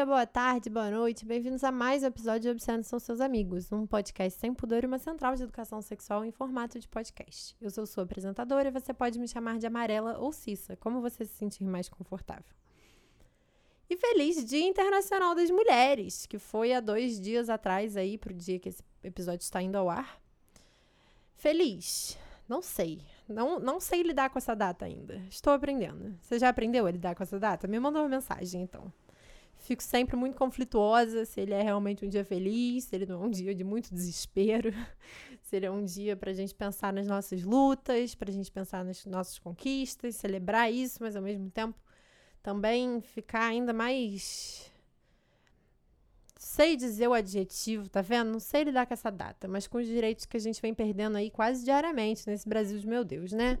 dia, boa tarde, boa noite. Bem-vindos a mais um episódio de Obsceno São Seus Amigos, um podcast sem pudor e uma central de educação sexual em formato de podcast. Eu sou sua apresentadora e você pode me chamar de Amarela ou Cissa, como você se sentir mais confortável. E feliz Dia Internacional das Mulheres, que foi há dois dias atrás aí, pro dia que esse episódio está indo ao ar. Feliz. Não sei. Não, não sei lidar com essa data ainda. Estou aprendendo. Você já aprendeu a lidar com essa data? Me manda uma mensagem, então. Fico sempre muito conflituosa se ele é realmente um dia feliz, se ele não é um dia de muito desespero, se ele é um dia para a gente pensar nas nossas lutas, para a gente pensar nas nossas conquistas, celebrar isso, mas ao mesmo tempo também ficar ainda mais sei dizer o adjetivo, tá vendo? Não sei lidar com essa data, mas com os direitos que a gente vem perdendo aí quase diariamente nesse Brasil de meu Deus, né?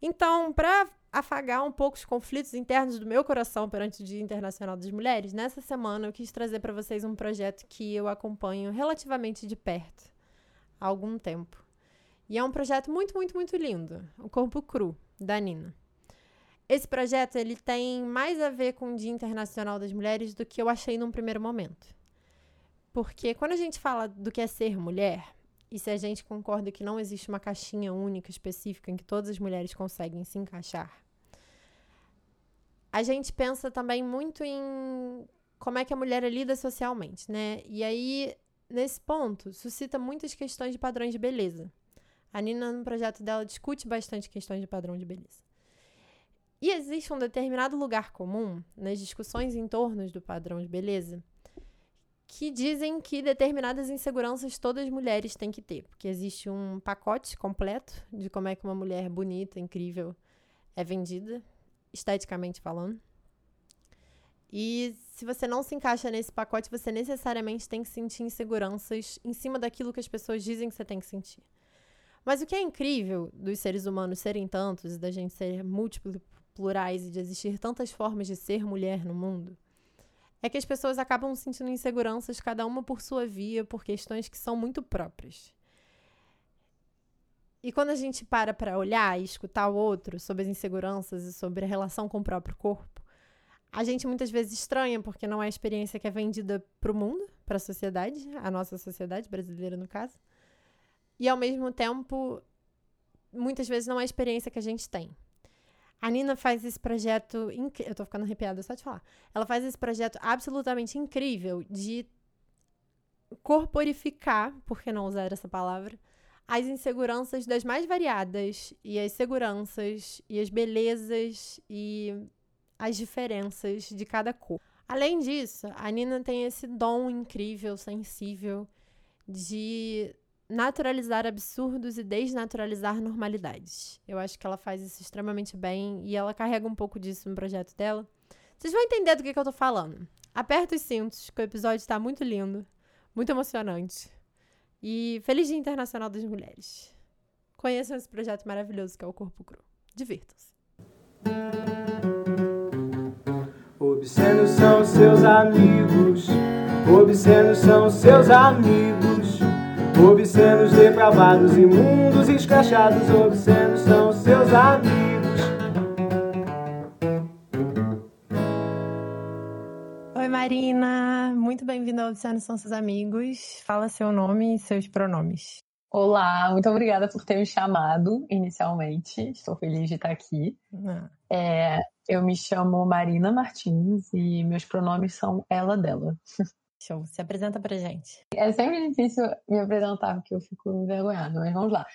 Então, para afagar um pouco os conflitos internos do meu coração perante o Dia Internacional das Mulheres, nessa semana eu quis trazer para vocês um projeto que eu acompanho relativamente de perto há algum tempo. E é um projeto muito, muito, muito lindo, o Corpo Cru, da Nina. Esse projeto ele tem mais a ver com o Dia Internacional das Mulheres do que eu achei num primeiro momento. Porque quando a gente fala do que é ser mulher, e se a gente concorda que não existe uma caixinha única, específica, em que todas as mulheres conseguem se encaixar, a gente pensa também muito em como é que a mulher lida socialmente, né? E aí, nesse ponto, suscita muitas questões de padrões de beleza. A Nina, no projeto dela, discute bastante questões de padrão de beleza. E existe um determinado lugar comum nas discussões em torno do padrão de beleza que dizem que determinadas inseguranças todas as mulheres têm que ter, porque existe um pacote completo de como é que uma mulher bonita, incrível é vendida, esteticamente falando. E se você não se encaixa nesse pacote, você necessariamente tem que sentir inseguranças em cima daquilo que as pessoas dizem que você tem que sentir. Mas o que é incrível dos seres humanos serem tantos e da gente ser múltiplo plurais e de existir tantas formas de ser mulher no mundo, é que as pessoas acabam sentindo inseguranças, cada uma por sua via, por questões que são muito próprias. E quando a gente para para olhar e escutar o outro sobre as inseguranças e sobre a relação com o próprio corpo, a gente muitas vezes estranha, porque não é a experiência que é vendida para o mundo, para a sociedade, a nossa sociedade brasileira, no caso. E ao mesmo tempo, muitas vezes não é a experiência que a gente tem. A Nina faz esse projeto. Eu tô ficando arrepiada só de falar. Ela faz esse projeto absolutamente incrível de corporificar, por que não usar essa palavra, as inseguranças das mais variadas, e as seguranças, e as belezas, e as diferenças de cada cor. Além disso, a Nina tem esse dom incrível, sensível, de naturalizar absurdos e desnaturalizar normalidades. Eu acho que ela faz isso extremamente bem e ela carrega um pouco disso no projeto dela. Vocês vão entender do que, que eu tô falando. Aperta os cintos, que o episódio está muito lindo, muito emocionante. E feliz Dia Internacional das Mulheres. Conheçam esse projeto maravilhoso que é o Corpo Cru. Divirtam-se. Obscenos são seus amigos, obscenos são seus amigos. Obscenos, depravados, imundos, escrachados, obscenos são seus amigos. Marina. Muito bem-vinda ao Obscenos são seus amigos. Fala seu nome e seus pronomes. Olá, muito obrigada por ter me chamado inicialmente. Estou feliz de estar aqui. Ah. É, eu me chamo Marina Martins e meus pronomes são ela dela. Show. Se apresenta pra gente. É sempre difícil me apresentar, porque eu fico envergonhada, mas vamos lá.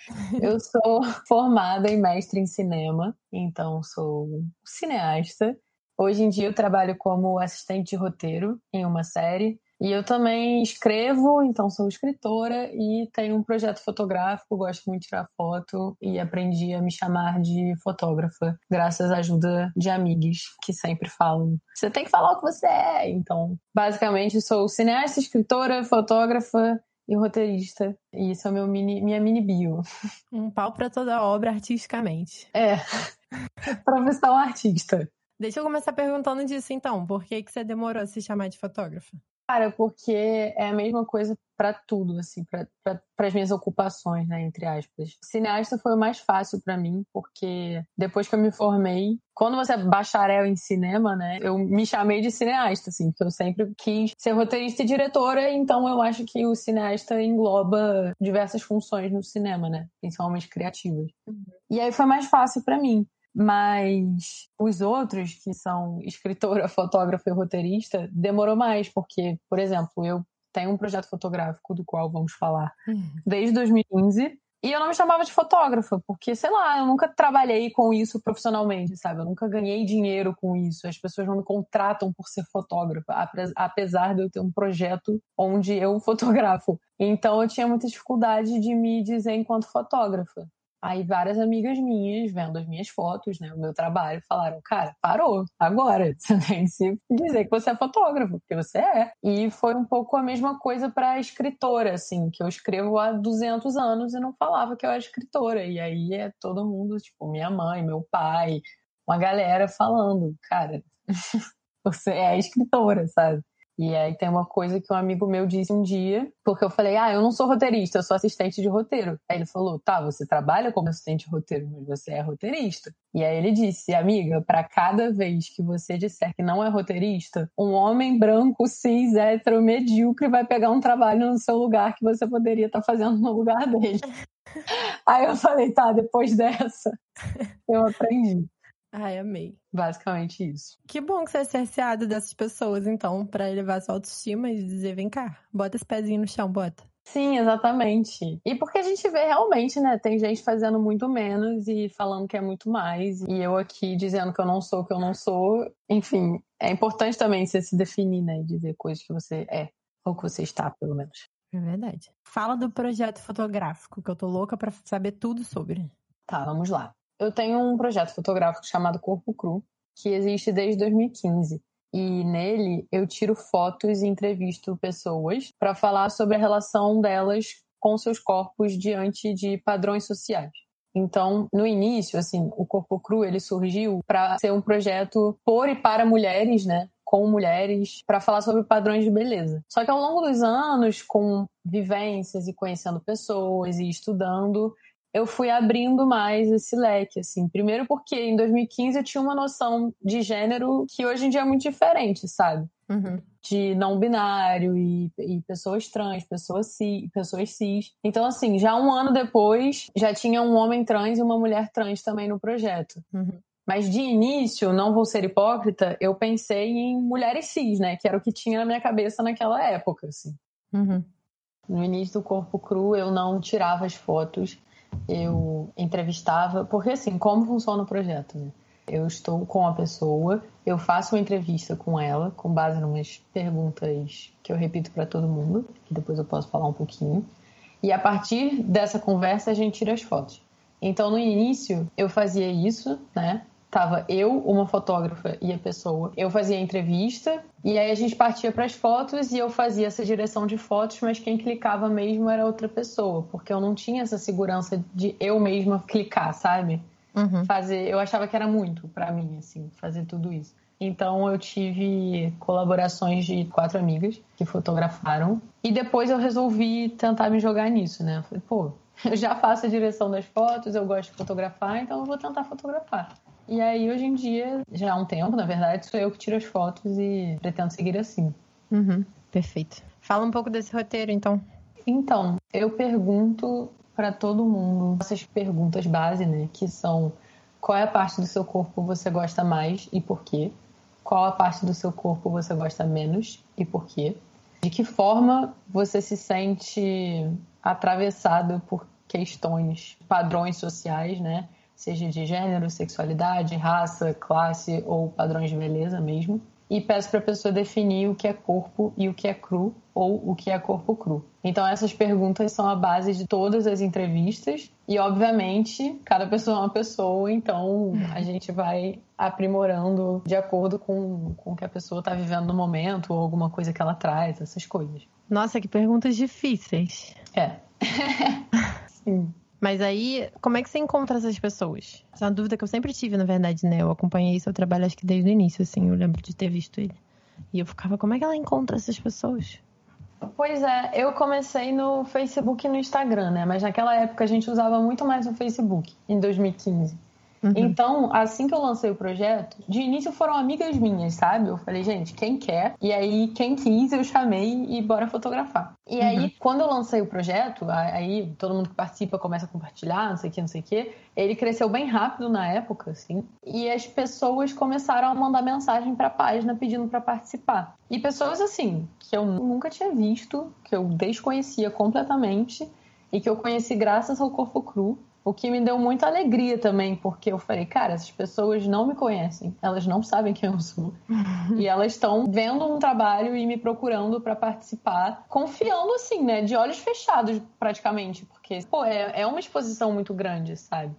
Eu sou formada em mestre em cinema, então sou cineasta. Hoje em dia eu trabalho como assistente de roteiro em uma série e eu também escrevo, então sou escritora e tenho um projeto fotográfico, gosto muito de tirar foto e aprendi a me chamar de fotógrafa, graças à ajuda de amigos que sempre falam: você tem que falar o que você é. Então, basicamente, sou cineasta, escritora, fotógrafa e roteirista. E isso é meu mini, minha mini bio. Um pau para toda obra artisticamente. É. Profissão artista. Deixa eu começar perguntando disso então. Por que, que você demorou a se chamar de fotógrafa? Cara, porque é a mesma coisa para tudo, assim, para as minhas ocupações, né, entre aspas. Cineasta foi o mais fácil para mim, porque depois que eu me formei, quando você é bacharel em cinema, né, eu me chamei de cineasta, assim, porque eu sempre quis ser roteirista e diretora, então eu acho que o cineasta engloba diversas funções no cinema, né, principalmente criativas. Uhum. E aí foi mais fácil para mim. Mas os outros, que são escritora, fotógrafa e roteirista, demorou mais, porque, por exemplo, eu tenho um projeto fotográfico do qual vamos falar uhum. desde 2015. E eu não me chamava de fotógrafa, porque, sei lá, eu nunca trabalhei com isso profissionalmente, sabe? Eu nunca ganhei dinheiro com isso. As pessoas não me contratam por ser fotógrafa, apesar de eu ter um projeto onde eu fotografo. Então eu tinha muita dificuldade de me dizer enquanto fotógrafa. Aí várias amigas minhas, vendo as minhas fotos, né, o meu trabalho, falaram, cara, parou, agora. Você tem que se dizer que você é fotógrafo, porque você é. E foi um pouco a mesma coisa para escritora, assim, que eu escrevo há 200 anos e não falava que eu era escritora. E aí é todo mundo, tipo, minha mãe, meu pai, uma galera falando, cara, você é escritora, sabe? E aí tem uma coisa que um amigo meu disse um dia, porque eu falei, ah, eu não sou roteirista, eu sou assistente de roteiro. Aí ele falou, tá, você trabalha como assistente de roteiro, mas você é roteirista. E aí ele disse, amiga, para cada vez que você disser que não é roteirista, um homem branco, cis, hétero, medíocre vai pegar um trabalho no seu lugar que você poderia estar tá fazendo no lugar dele. aí eu falei, tá, depois dessa, eu aprendi. Ai, amei. Basicamente isso. Que bom que você é cerceado dessas pessoas, então, para elevar sua autoestima e dizer, vem cá, bota esse pezinho no chão, bota. Sim, exatamente. E porque a gente vê realmente, né? Tem gente fazendo muito menos e falando que é muito mais. E eu aqui dizendo que eu não sou o que eu não sou. Enfim, é importante também você se definir, né? E dizer coisas que você é. Ou que você está, pelo menos. É verdade. Fala do projeto fotográfico, que eu tô louca para saber tudo sobre. Tá, vamos lá. Eu tenho um projeto fotográfico chamado Corpo Cru, que existe desde 2015. E nele eu tiro fotos e entrevisto pessoas para falar sobre a relação delas com seus corpos diante de padrões sociais. Então, no início, assim, o Corpo Cru ele surgiu para ser um projeto por e para mulheres, né? Com mulheres, para falar sobre padrões de beleza. Só que ao longo dos anos, com vivências e conhecendo pessoas e estudando, eu fui abrindo mais esse leque, assim. Primeiro porque em 2015 eu tinha uma noção de gênero que hoje em dia é muito diferente, sabe? Uhum. De não binário e, e, pessoas trans, pessoas cis, pessoas cis. Então, assim, já um ano depois, já tinha um homem trans e uma mulher trans também no projeto. Uhum. Mas de início, não vou ser hipócrita, eu pensei em mulheres cis, né? Que era o que tinha na minha cabeça naquela época, assim. Uhum. No início do Corpo Cru, eu não tirava as fotos eu entrevistava, porque assim, como funciona o projeto, né? Eu estou com a pessoa, eu faço uma entrevista com ela, com base em umas perguntas que eu repito para todo mundo, que depois eu posso falar um pouquinho. E a partir dessa conversa a gente tira as fotos. Então no início eu fazia isso, né? Tava eu, uma fotógrafa e a pessoa. Eu fazia a entrevista e aí a gente partia para as fotos e eu fazia essa direção de fotos, mas quem clicava mesmo era outra pessoa, porque eu não tinha essa segurança de eu mesma clicar, sabe? Uhum. Fazer, eu achava que era muito para mim assim, fazer tudo isso. Então eu tive colaborações de quatro amigas que fotografaram e depois eu resolvi tentar me jogar nisso, né? Eu falei, pô, eu já faço a direção das fotos, eu gosto de fotografar, então eu vou tentar fotografar. E aí, hoje em dia, já há um tempo, na verdade, sou eu que tiro as fotos e pretendo seguir assim. Uhum, perfeito. Fala um pouco desse roteiro, então. Então, eu pergunto para todo mundo essas perguntas base, né? Que são qual é a parte do seu corpo você gosta mais e por quê? Qual a parte do seu corpo você gosta menos e por quê? De que forma você se sente atravessado por questões, padrões sociais, né? Seja de gênero, sexualidade, raça, classe ou padrões de beleza mesmo. E peço para a pessoa definir o que é corpo e o que é cru ou o que é corpo cru. Então essas perguntas são a base de todas as entrevistas e obviamente cada pessoa é uma pessoa, então a gente vai aprimorando de acordo com, com o que a pessoa está vivendo no momento ou alguma coisa que ela traz, essas coisas. Nossa, que perguntas difíceis. É. Sim. Mas aí, como é que você encontra essas pessoas? Essa é uma dúvida que eu sempre tive, na verdade, né? Eu acompanhei seu trabalho, acho que desde o início, assim, eu lembro de ter visto ele. E eu ficava, como é que ela encontra essas pessoas? Pois é, eu comecei no Facebook e no Instagram, né? Mas naquela época a gente usava muito mais o Facebook, em 2015. Uhum. Então, assim que eu lancei o projeto, de início foram amigas minhas, sabe? Eu falei, gente, quem quer? E aí, quem quis, eu chamei e bora fotografar. E uhum. aí, quando eu lancei o projeto, aí todo mundo que participa começa a compartilhar, não sei o que, não sei o que. Ele cresceu bem rápido na época, assim. E as pessoas começaram a mandar mensagem pra página pedindo para participar. E pessoas, assim, que eu nunca tinha visto, que eu desconhecia completamente e que eu conheci graças ao Corpo Cru. O que me deu muita alegria também, porque eu falei, cara, essas pessoas não me conhecem, elas não sabem quem eu sou. e elas estão vendo um trabalho e me procurando para participar, confiando assim, né, de olhos fechados praticamente, porque, pô, é, é uma exposição muito grande, sabe?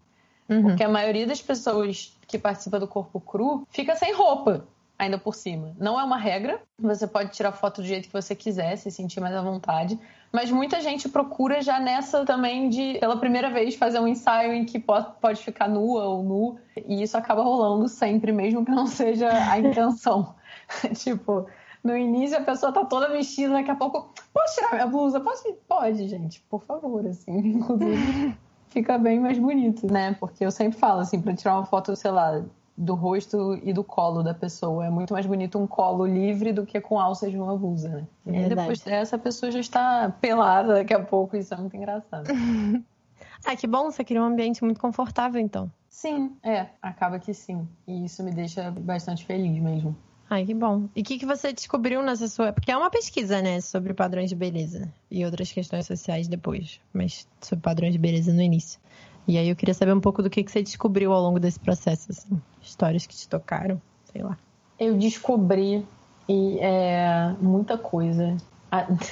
Uhum. Porque a maioria das pessoas que participa do Corpo Cru fica sem roupa ainda por cima. Não é uma regra, você pode tirar foto do jeito que você quiser, se sentir mais à vontade, mas muita gente procura já nessa também de, pela primeira vez, fazer um ensaio em que pode ficar nua ou nu, e isso acaba rolando sempre, mesmo que não seja a intenção. tipo, no início a pessoa tá toda vestida, daqui a pouco, posso tirar minha blusa? Posso? Pode, gente, por favor, assim, inclusive. Fica bem mais bonito, né? Porque eu sempre falo assim, para tirar uma foto, sei lá, do rosto e do colo da pessoa. É muito mais bonito um colo livre do que com alças de uma blusa, né? É e depois dessa, a pessoa já está pelada daqui a pouco, isso é muito engraçado. ah, que bom, você criou um ambiente muito confortável, então. Sim, é, acaba que sim. E isso me deixa bastante feliz mesmo. Ai, que bom. E o que, que você descobriu nessa sua. Porque é uma pesquisa, né? Sobre padrões de beleza e outras questões sociais depois. Mas sobre padrões de beleza no início. E aí eu queria saber um pouco do que, que você descobriu ao longo desse processo, assim, histórias que te tocaram, sei lá. Eu descobri e é, muita coisa.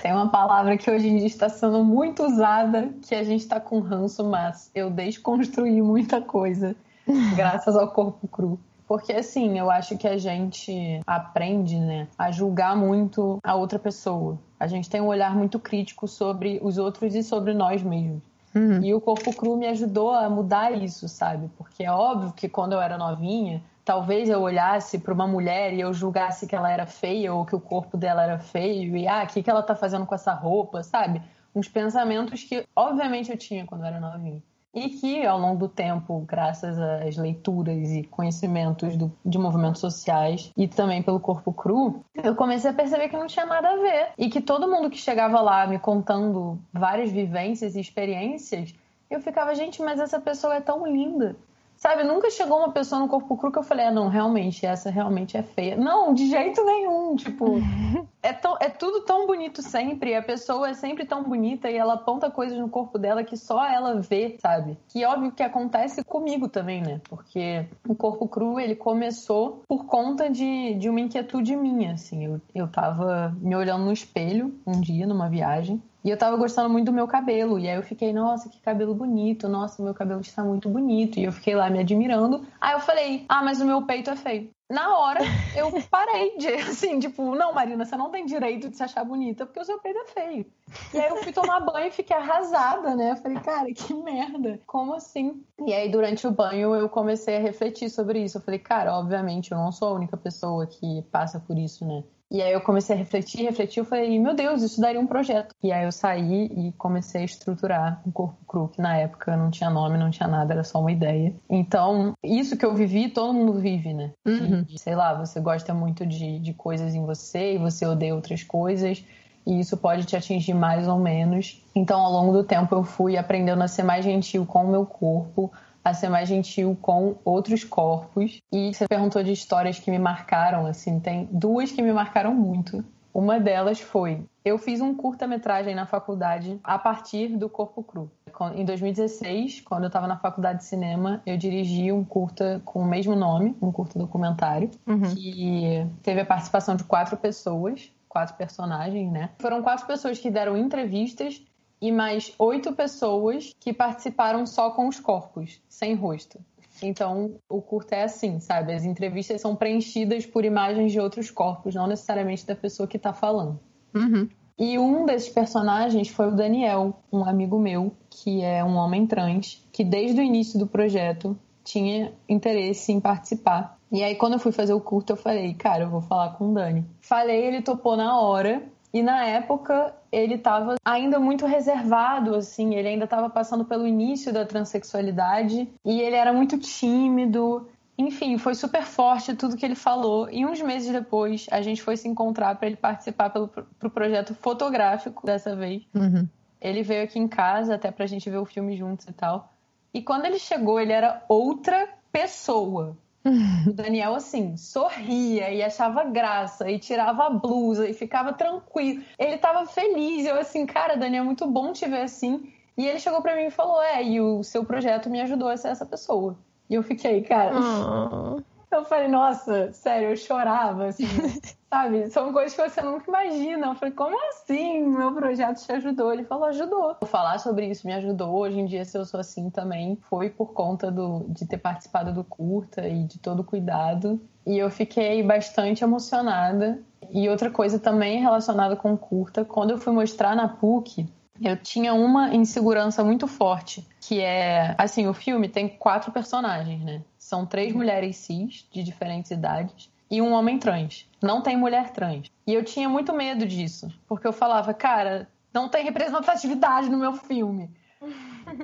Tem uma palavra que hoje em dia está sendo muito usada, que a gente está com ranço, mas eu desconstruí muita coisa graças ao corpo cru. Porque assim, eu acho que a gente aprende, né, a julgar muito a outra pessoa. A gente tem um olhar muito crítico sobre os outros e sobre nós mesmos. Uhum. E o corpo cru me ajudou a mudar isso, sabe? Porque é óbvio que quando eu era novinha, talvez eu olhasse para uma mulher e eu julgasse que ela era feia ou que o corpo dela era feio e ah, o que, que ela tá fazendo com essa roupa, sabe? Uns pensamentos que obviamente eu tinha quando eu era novinha e que ao longo do tempo, graças às leituras e conhecimentos do, de movimentos sociais e também pelo corpo cru, eu comecei a perceber que não tinha nada a ver e que todo mundo que chegava lá me contando várias vivências e experiências, eu ficava, gente, mas essa pessoa é tão linda. Sabe, nunca chegou uma pessoa no corpo cru que eu falei, ah, não, realmente, essa realmente é feia. Não, de jeito nenhum. Tipo, é, tão, é tudo tão bonito sempre. A pessoa é sempre tão bonita e ela aponta coisas no corpo dela que só ela vê, sabe? Que óbvio que acontece comigo também, né? Porque o corpo cru, ele começou por conta de, de uma inquietude minha, assim. Eu, eu tava me olhando no espelho um dia, numa viagem. E eu tava gostando muito do meu cabelo. E aí eu fiquei, nossa, que cabelo bonito. Nossa, meu cabelo está muito bonito. E eu fiquei lá me admirando. Aí eu falei, ah, mas o meu peito é feio. Na hora, eu parei de, assim, tipo, não, Marina, você não tem direito de se achar bonita porque o seu peito é feio. E aí eu fui tomar banho e fiquei arrasada, né? Eu falei, cara, que merda. Como assim? E aí, durante o banho, eu comecei a refletir sobre isso. Eu falei, cara, obviamente, eu não sou a única pessoa que passa por isso, né? E aí eu comecei a refletir, refletir, eu falei, meu Deus, isso daria um projeto. E aí eu saí e comecei a estruturar um corpo cru, que na época não tinha nome, não tinha nada, era só uma ideia. Então, isso que eu vivi, todo mundo vive, né? Uhum. E, sei lá, você gosta muito de, de coisas em você e você odeia outras coisas. E isso pode te atingir mais ou menos. Então, ao longo do tempo, eu fui aprendendo a ser mais gentil com o meu corpo, a ser mais gentil com outros corpos. E você perguntou de histórias que me marcaram, assim, tem duas que me marcaram muito. Uma delas foi: eu fiz um curta-metragem na faculdade a partir do Corpo Cru. Em 2016, quando eu estava na faculdade de cinema, eu dirigi um curta com o mesmo nome, um curta documentário, uhum. que teve a participação de quatro pessoas, quatro personagens, né? Foram quatro pessoas que deram entrevistas e mais oito pessoas que participaram só com os corpos, sem rosto. Então, o curto é assim, sabe? As entrevistas são preenchidas por imagens de outros corpos, não necessariamente da pessoa que está falando. Uhum. E um desses personagens foi o Daniel, um amigo meu, que é um homem trans, que desde o início do projeto tinha interesse em participar. E aí, quando eu fui fazer o curto, eu falei, cara, eu vou falar com o Dani. Falei, ele topou na hora. E na época, ele estava ainda muito reservado, assim, ele ainda estava passando pelo início da transexualidade e ele era muito tímido. Enfim, foi super forte tudo que ele falou. E uns meses depois, a gente foi se encontrar para ele participar pelo pro projeto fotográfico dessa vez. Uhum. Ele veio aqui em casa até pra gente ver o filme juntos e tal. E quando ele chegou, ele era outra pessoa. O Daniel, assim, sorria e achava graça e tirava a blusa e ficava tranquilo. Ele tava feliz. Eu, assim, cara, Daniel, é muito bom te ver assim. E ele chegou para mim e falou: É, e o seu projeto me ajudou a ser essa pessoa. E eu fiquei, cara. Oh. Eu falei, nossa, sério, eu chorava, assim, sabe? São coisas que você nunca imagina. Eu falei, como assim? Meu projeto te ajudou? Ele falou, ajudou. Falar sobre isso me ajudou. Hoje em dia, se eu sou assim também, foi por conta do, de ter participado do curta e de todo o cuidado. E eu fiquei bastante emocionada. E outra coisa também relacionada com o curta, quando eu fui mostrar na PUC, eu tinha uma insegurança muito forte, que é, assim, o filme tem quatro personagens, né? São três mulheres cis, de diferentes idades, e um homem trans. Não tem mulher trans. E eu tinha muito medo disso, porque eu falava, cara, não tem representatividade no meu filme.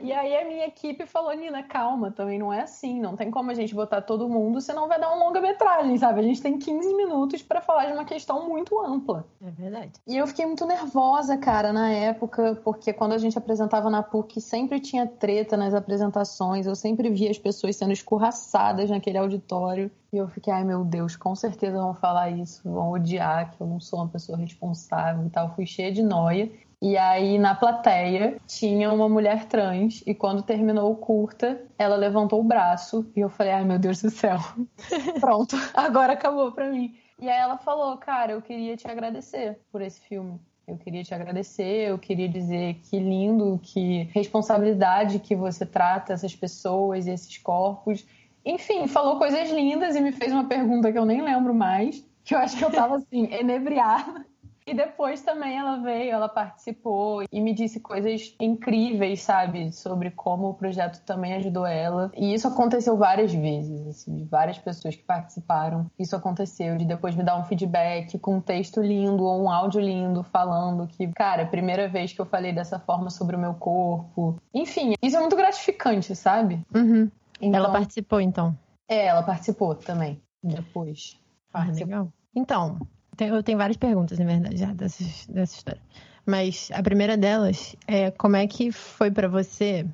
E aí a minha equipe falou, Nina, calma, também não é assim, não tem como a gente botar todo mundo, senão vai dar uma longa-metragem, sabe? A gente tem 15 minutos para falar de uma questão muito ampla. É verdade. E eu fiquei muito nervosa, cara, na época, porque quando a gente apresentava na PUC, sempre tinha treta nas apresentações, eu sempre via as pessoas sendo escorraçadas naquele auditório. E eu fiquei, ai meu Deus, com certeza vão falar isso, vão odiar que eu não sou uma pessoa responsável e tal. Fui cheia de noia. E aí, na plateia, tinha uma mulher trans, e quando terminou o curta, ela levantou o braço, e eu falei, ai meu Deus do céu, pronto, agora acabou pra mim. E aí ela falou, cara, eu queria te agradecer por esse filme. Eu queria te agradecer, eu queria dizer que lindo, que responsabilidade que você trata essas pessoas e esses corpos. Enfim, falou coisas lindas e me fez uma pergunta que eu nem lembro mais, que eu acho que eu tava assim, enebriada. E depois também ela veio, ela participou e me disse coisas incríveis, sabe? Sobre como o projeto também ajudou ela. E isso aconteceu várias vezes, assim, de várias pessoas que participaram. Isso aconteceu, de depois me dar um feedback com um texto lindo ou um áudio lindo falando que, cara, é a primeira vez que eu falei dessa forma sobre o meu corpo. Enfim, isso é muito gratificante, sabe? Uhum. Então, ela participou, então? É, ela participou também, depois. Ah, legal. Então, eu tenho várias perguntas, na verdade, já dessa, dessa história. Mas a primeira delas é como é que foi para você.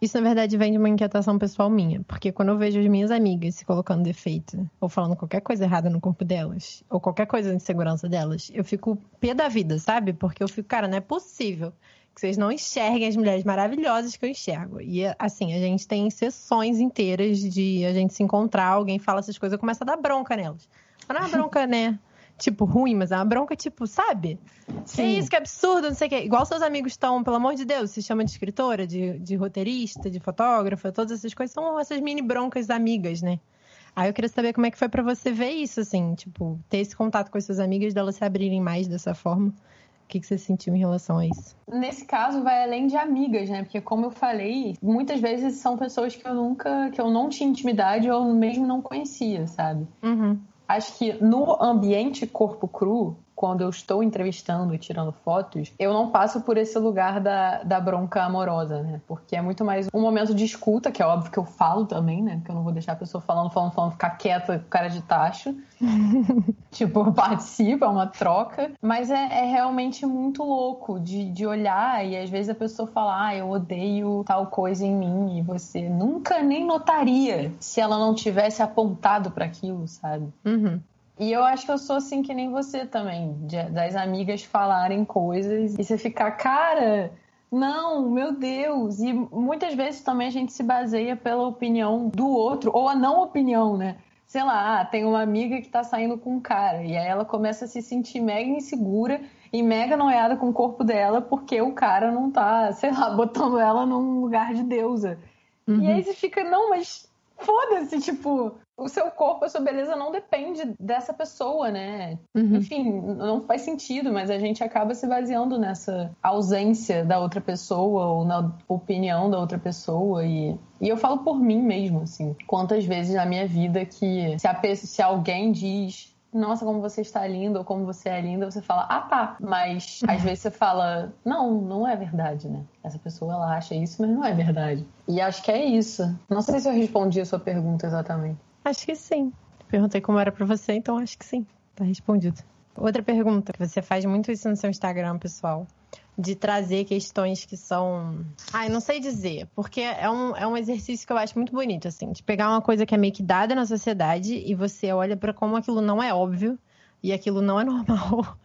Isso, na verdade, vem de uma inquietação pessoal minha. Porque quando eu vejo as minhas amigas se colocando defeito, ou falando qualquer coisa errada no corpo delas, ou qualquer coisa de segurança delas, eu fico pé da vida, sabe? Porque eu fico, cara, não é possível que vocês não enxerguem as mulheres maravilhosas que eu enxergo. E, assim, a gente tem sessões inteiras de a gente se encontrar, alguém fala essas coisas, eu começo a dar bronca nelas. Mas não é bronca, né? Tipo, ruim, mas é uma bronca, tipo, sabe? Sim. É isso, que absurdo, não sei o quê. Igual seus amigos estão, pelo amor de Deus, se chama de escritora, de, de roteirista, de fotógrafa, todas essas coisas são essas mini broncas amigas, né? Aí eu queria saber como é que foi para você ver isso, assim, tipo, ter esse contato com as suas amigas, delas se abrirem mais dessa forma. O que, que você sentiu em relação a isso? Nesse caso, vai além de amigas, né? Porque, como eu falei, muitas vezes são pessoas que eu nunca, que eu não tinha intimidade ou mesmo não conhecia, sabe? Uhum acho que no ambiente corpo cru, quando eu estou entrevistando e tirando fotos, eu não passo por esse lugar da, da bronca amorosa, né? Porque é muito mais um momento de escuta, que é óbvio que eu falo também, né? Que eu não vou deixar a pessoa falando, falando, falando, ficar quieta com cara de tacho. tipo, eu participo, é uma troca. Mas é, é, realmente muito louco de, de olhar e às vezes a pessoa fala, ah, eu odeio tal coisa em mim e você nunca nem notaria se ela não tivesse apontado para aquilo, sabe? Uhum. E eu acho que eu sou assim que nem você também, de, das amigas falarem coisas e você ficar, cara, não, meu Deus. E muitas vezes também a gente se baseia pela opinião do outro, ou a não opinião, né? Sei lá, ah, tem uma amiga que tá saindo com um cara, e aí ela começa a se sentir mega insegura e mega noiada com o corpo dela porque o cara não tá, sei lá, botando ela num lugar de deusa. Uhum. E aí você fica, não, mas foda-se, tipo, o seu corpo, a sua beleza não depende dessa pessoa, né? Uhum. Enfim, não faz sentido, mas a gente acaba se baseando nessa ausência da outra pessoa ou na opinião da outra pessoa e e eu falo por mim mesmo, assim. Quantas vezes na minha vida que se, a, se alguém diz nossa, como você está linda ou como você é linda, você fala, ah tá. Mas às vezes você fala, não, não é verdade, né? Essa pessoa ela acha isso, mas não é verdade. E acho que é isso. Não sei se eu respondi a sua pergunta exatamente. Acho que sim. Perguntei como era para você, então acho que sim. Tá respondido. Outra pergunta, você faz muito isso no seu Instagram, pessoal de trazer questões que são. Ai, não sei dizer, porque é um, é um exercício que eu acho muito bonito, assim, de pegar uma coisa que é meio que dada na sociedade e você olha para como aquilo não é óbvio e aquilo não é normal.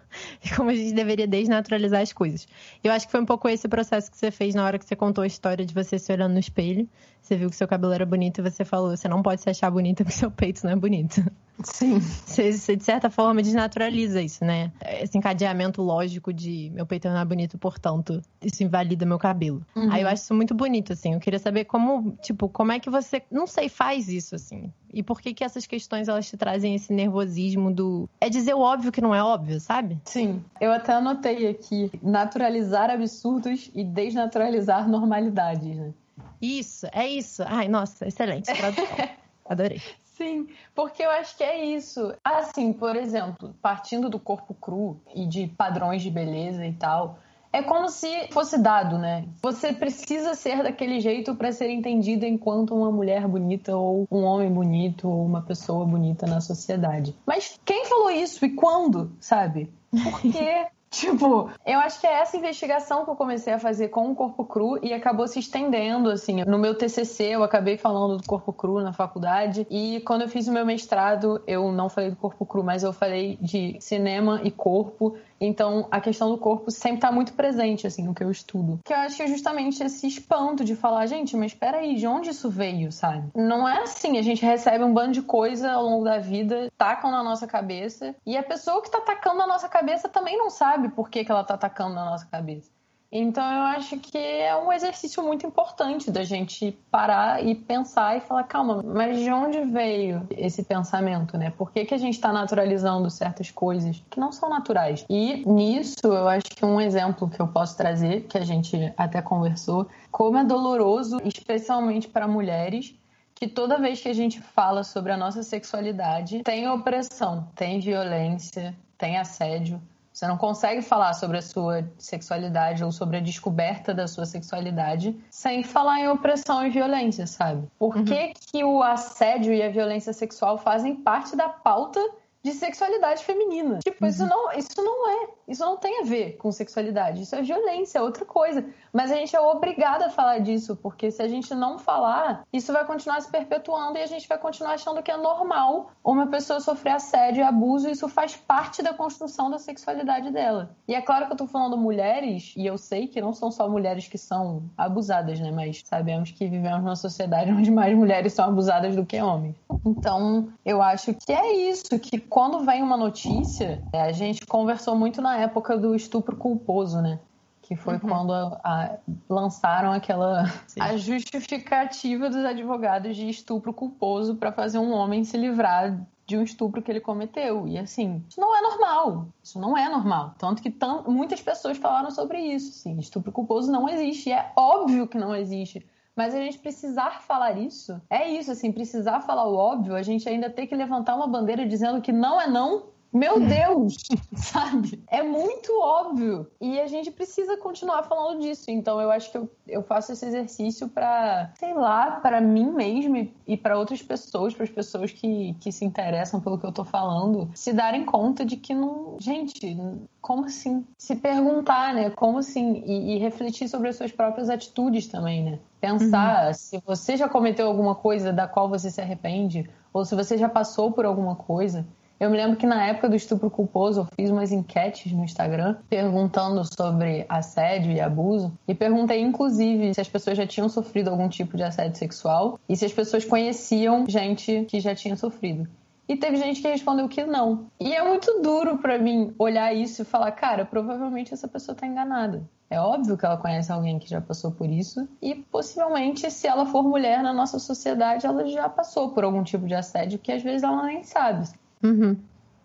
E como a gente deveria desnaturalizar as coisas. Eu acho que foi um pouco esse processo que você fez na hora que você contou a história de você se olhando no espelho. Você viu que seu cabelo era bonito e você falou: você não pode se achar bonita porque seu peito não é bonito. Sim. Você, você, de certa forma, desnaturaliza isso, né? Esse encadeamento lógico de meu peito não é bonito, portanto, isso invalida meu cabelo. Uhum. Aí eu acho isso muito bonito, assim. Eu queria saber como, tipo, como é que você, não sei, faz isso, assim. E por que que essas questões, elas te trazem esse nervosismo do... É dizer o óbvio que não é óbvio, sabe? Sim. Eu até anotei aqui, naturalizar absurdos e desnaturalizar normalidades, né? Isso, é isso. Ai, nossa, excelente. Adorei. Sim, porque eu acho que é isso. Assim, por exemplo, partindo do corpo cru e de padrões de beleza e tal, é como se fosse dado, né? Você precisa ser daquele jeito para ser entendido enquanto uma mulher bonita ou um homem bonito ou uma pessoa bonita na sociedade. Mas quem falou isso e quando, sabe? Por quê? Tipo, eu acho que é essa investigação que eu comecei a fazer com o corpo cru e acabou se estendendo, assim. No meu TCC, eu acabei falando do corpo cru na faculdade e quando eu fiz o meu mestrado, eu não falei do corpo cru, mas eu falei de cinema e corpo então, a questão do corpo sempre está muito presente, assim, no que eu estudo. Que eu acho que é justamente esse espanto de falar, gente, mas espera aí, de onde isso veio, sabe? Não é assim, a gente recebe um bando de coisa ao longo da vida, tacam na nossa cabeça, e a pessoa que está tacando na nossa cabeça também não sabe por que, que ela está tacando na nossa cabeça. Então eu acho que é um exercício muito importante da gente parar e pensar e falar, calma, mas de onde veio esse pensamento, né? Por que, que a gente está naturalizando certas coisas que não são naturais? E nisso eu acho que um exemplo que eu posso trazer, que a gente até conversou, como é doloroso, especialmente para mulheres, que toda vez que a gente fala sobre a nossa sexualidade, tem opressão, tem violência, tem assédio você não consegue falar sobre a sua sexualidade ou sobre a descoberta da sua sexualidade sem falar em opressão e violência, sabe? Por uhum. que, que o assédio e a violência sexual fazem parte da pauta de sexualidade feminina. Tipo, uhum. isso, não, isso não é. Isso não tem a ver com sexualidade. Isso é violência, é outra coisa. Mas a gente é obrigado a falar disso, porque se a gente não falar, isso vai continuar se perpetuando e a gente vai continuar achando que é normal uma pessoa sofrer assédio e abuso. E isso faz parte da construção da sexualidade dela. E é claro que eu tô falando mulheres, e eu sei que não são só mulheres que são abusadas, né? Mas sabemos que vivemos numa sociedade onde mais mulheres são abusadas do que homens. Então, eu acho que é isso, que quando vem uma notícia, é, a gente conversou muito na época do estupro culposo, né? Que foi uhum. quando a, a, lançaram aquela a justificativa dos advogados de estupro culposo para fazer um homem se livrar de um estupro que ele cometeu. E assim, isso não é normal. Isso não é normal. Tanto que muitas pessoas falaram sobre isso. Assim, estupro culposo não existe. E é óbvio que não existe. Mas a gente precisar falar isso, é isso, assim, precisar falar o óbvio, a gente ainda tem que levantar uma bandeira dizendo que não é não meu Deus, sabe? É muito óbvio. E a gente precisa continuar falando disso. Então eu acho que eu, eu faço esse exercício para, sei lá, para mim mesmo e para outras pessoas, para as pessoas que, que se interessam pelo que eu tô falando, se darem conta de que não. Gente, como assim? Se perguntar, né? Como assim? E, e refletir sobre as suas próprias atitudes também, né? Pensar uhum. se você já cometeu alguma coisa da qual você se arrepende, ou se você já passou por alguma coisa. Eu me lembro que na época do estupro culposo eu fiz umas enquetes no Instagram perguntando sobre assédio e abuso e perguntei inclusive se as pessoas já tinham sofrido algum tipo de assédio sexual e se as pessoas conheciam gente que já tinha sofrido. E teve gente que respondeu que não. E é muito duro para mim olhar isso e falar, cara, provavelmente essa pessoa tá enganada. É óbvio que ela conhece alguém que já passou por isso e possivelmente, se ela for mulher na nossa sociedade, ela já passou por algum tipo de assédio que às vezes ela nem sabe. Uhum.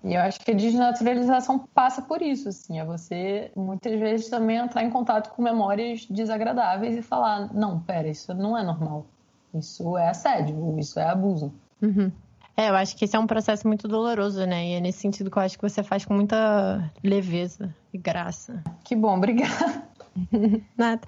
E eu acho que a desnaturalização passa por isso, assim, é você muitas vezes também entrar em contato com memórias desagradáveis e falar, não, pera, isso não é normal, isso é assédio, isso é abuso. Uhum. É, eu acho que esse é um processo muito doloroso, né? E é nesse sentido que eu acho que você faz com muita leveza e graça. Que bom, obrigada. Nada.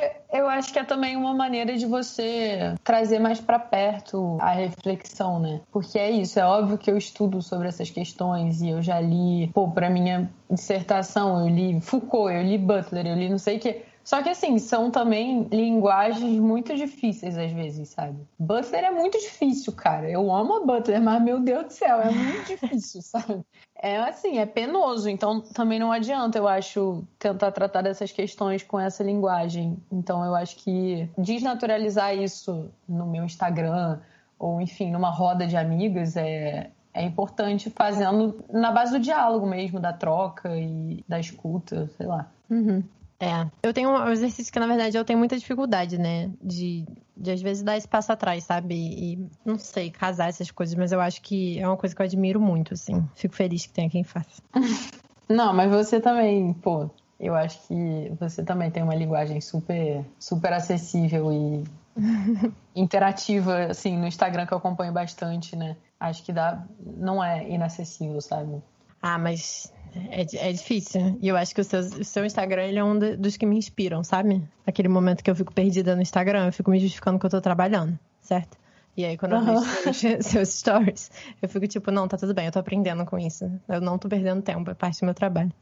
É, eu acho que é também uma maneira de você trazer mais para perto a reflexão, né? Porque é isso, é óbvio que eu estudo sobre essas questões e eu já li, pô, para minha dissertação eu li Foucault, eu li Butler, eu li não sei o que. Só que assim, são também linguagens muito difíceis às vezes, sabe? Butler é muito difícil, cara. Eu amo a Butler, mas meu Deus do céu, é muito difícil, sabe? É assim, é penoso, então também não adianta, eu acho, tentar tratar dessas questões com essa linguagem. Então eu acho que desnaturalizar isso no meu Instagram, ou enfim, numa roda de amigas, é, é importante fazendo na base do diálogo mesmo, da troca e da escuta, sei lá. Uhum. É. Eu tenho um exercício que, na verdade, eu tenho muita dificuldade, né? De, de às vezes dar esse passo atrás, sabe? E, não sei, casar essas coisas, mas eu acho que é uma coisa que eu admiro muito, assim. Fico feliz que tenha quem faça. Não, mas você também, pô, eu acho que você também tem uma linguagem super, super acessível e interativa, assim, no Instagram que eu acompanho bastante, né? Acho que dá, não é inacessível, sabe? Ah, mas é, é difícil. E eu acho que o seu, o seu Instagram ele é um dos que me inspiram, sabe? Aquele momento que eu fico perdida no Instagram, eu fico me justificando que eu tô trabalhando, certo? E aí, quando eu vejo seus stories, eu fico tipo, não, tá tudo bem, eu tô aprendendo com isso. Eu não tô perdendo tempo, é parte do meu trabalho.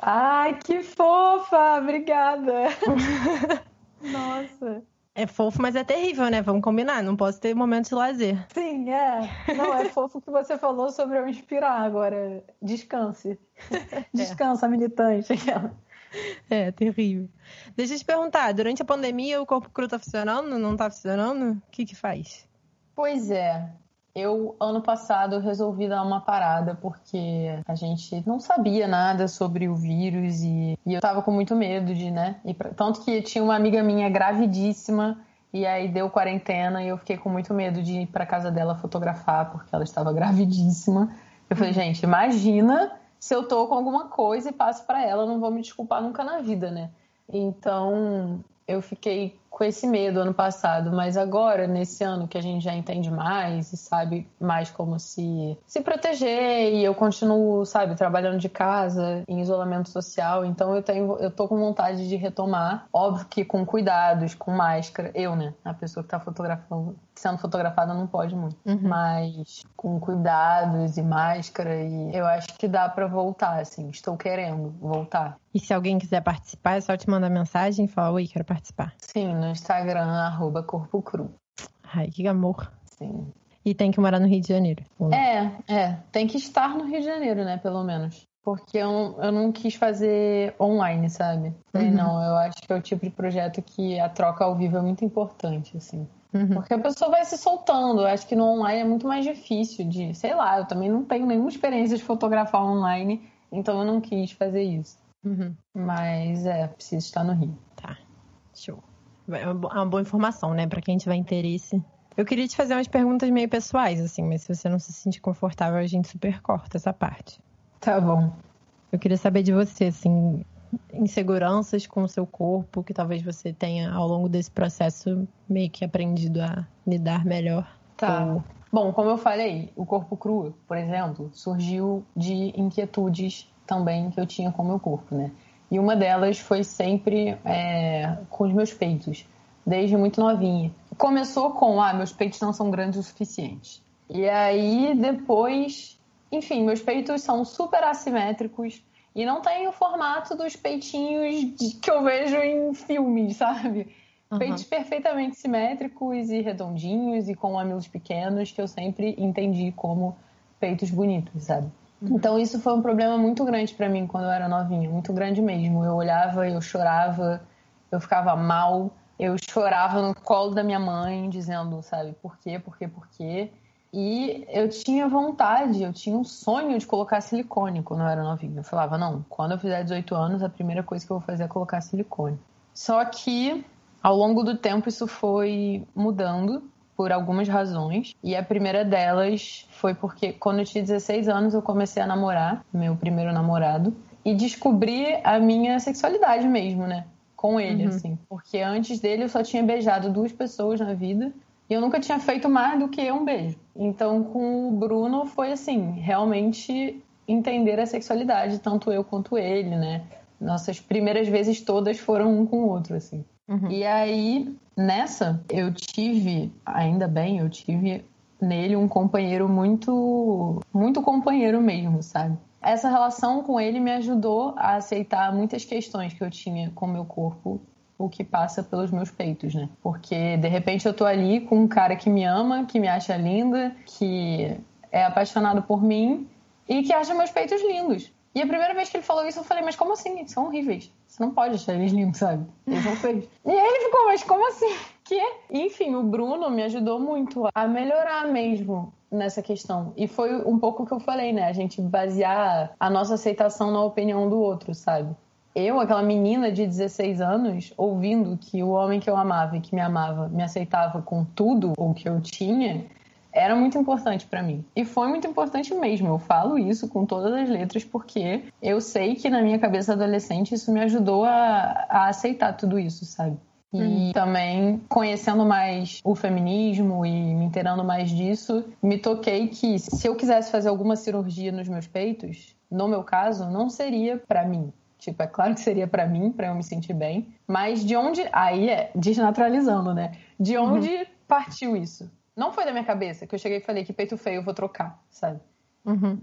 Ai, que fofa! Obrigada! Nossa! É fofo, mas é terrível, né? Vamos combinar, não posso ter momentos de lazer. Sim, é. Não, é fofo que você falou sobre eu inspirar agora. Descanse. Descansa, é. militante. É, terrível. Deixa eu te perguntar, durante a pandemia o corpo cru tá funcionando? Não tá funcionando? O que que faz? Pois é. Eu, ano passado, resolvi dar uma parada porque a gente não sabia nada sobre o vírus e, e eu tava com muito medo de, né? E pra, tanto que tinha uma amiga minha gravidíssima e aí deu quarentena e eu fiquei com muito medo de ir pra casa dela fotografar porque ela estava gravidíssima. Eu falei, gente, imagina se eu tô com alguma coisa e passo para ela, eu não vou me desculpar nunca na vida, né? Então, eu fiquei com esse medo ano passado, mas agora, nesse ano que a gente já entende mais e sabe mais como se, se proteger, e eu continuo, sabe, trabalhando de casa, em isolamento social, então eu tenho, eu tô com vontade de retomar, óbvio que com cuidados, com máscara, eu, né, a pessoa que tá fotografando, sendo fotografada não pode muito, uhum. mas com cuidados e máscara, e eu acho que dá para voltar, assim, estou querendo voltar. E se alguém quiser participar, é só te mandar mensagem e falar, oi, quero participar. Sim, no Instagram, arroba Corpo Cru. Ai, que amor. Sim. E tem que morar no Rio de Janeiro. É, é. Tem que estar no Rio de Janeiro, né, pelo menos. Porque eu, eu não quis fazer online, sabe? Falei, uhum. não, eu acho que é o tipo de projeto que a troca ao vivo é muito importante, assim. Uhum. Porque a pessoa vai se soltando. Eu acho que no online é muito mais difícil de, sei lá, eu também não tenho nenhuma experiência de fotografar online, então eu não quis fazer isso. Uhum. Mas é, preciso estar no Rio. Tá. Show. É uma boa informação, né, para quem tiver interesse. Eu queria te fazer umas perguntas meio pessoais, assim, mas se você não se sentir confortável, a gente super corta essa parte. Tá bom. Eu queria saber de você, assim, inseguranças com o seu corpo que talvez você tenha ao longo desse processo meio que aprendido a lidar melhor. Tá. Ou... Bom, como eu falei, o corpo cru, por exemplo, surgiu de inquietudes também que eu tinha com o meu corpo, né? E uma delas foi sempre é, com os meus peitos, desde muito novinha. Começou com, ah, meus peitos não são grandes o suficiente. E aí depois, enfim, meus peitos são super assimétricos e não tem o formato dos peitinhos que eu vejo em filmes, sabe? Uhum. Peitos perfeitamente simétricos e redondinhos e com mamilos pequenos que eu sempre entendi como peitos bonitos, sabe? Uhum. Então isso foi um problema muito grande para mim quando eu era novinha, muito grande mesmo. Eu olhava, eu chorava, eu ficava mal, eu chorava no colo da minha mãe, dizendo, sabe, por quê, por quê, por quê. E eu tinha vontade, eu tinha um sonho de colocar silicone quando eu era novinha. Eu falava, não, quando eu fizer 18 anos, a primeira coisa que eu vou fazer é colocar silicone. Só que ao longo do tempo isso foi mudando por algumas razões. E a primeira delas foi porque quando eu tinha 16 anos eu comecei a namorar, meu primeiro namorado, e descobri a minha sexualidade mesmo, né? Com ele, uhum. assim. Porque antes dele eu só tinha beijado duas pessoas na vida. E eu nunca tinha feito mais do que um beijo. Então, com o Bruno foi assim, realmente entender a sexualidade, tanto eu quanto ele, né? Nossas primeiras vezes todas foram um com o outro, assim. Uhum. E aí, nessa, eu tive, ainda bem, eu tive nele um companheiro muito, muito companheiro mesmo, sabe? Essa relação com ele me ajudou a aceitar muitas questões que eu tinha com meu corpo, o que passa pelos meus peitos, né? Porque de repente eu tô ali com um cara que me ama, que me acha linda, que é apaixonado por mim e que acha meus peitos lindos. E a primeira vez que ele falou isso, eu falei, mas como assim? Eles são horríveis. Você não pode achar eles lindos, sabe? Eles são feios. e aí ele ficou, mas como assim? Que? Enfim, o Bruno me ajudou muito a melhorar mesmo nessa questão. E foi um pouco o que eu falei, né? A gente basear a nossa aceitação na opinião do outro, sabe? Eu, aquela menina de 16 anos, ouvindo que o homem que eu amava e que me amava me aceitava com tudo o que eu tinha, era muito importante para mim. E foi muito importante mesmo. Eu falo isso com todas as letras porque eu sei que na minha cabeça adolescente isso me ajudou a, a aceitar tudo isso, sabe? E uhum. também conhecendo mais o feminismo e me inteirando mais disso, me toquei que se eu quisesse fazer alguma cirurgia nos meus peitos, no meu caso, não seria para mim. Tipo, é claro que seria para mim, para eu me sentir bem, mas de onde aí é desnaturalizando, né? De onde uhum. partiu isso? Não foi da minha cabeça que eu cheguei e falei que peito feio eu vou trocar, sabe? Uhum.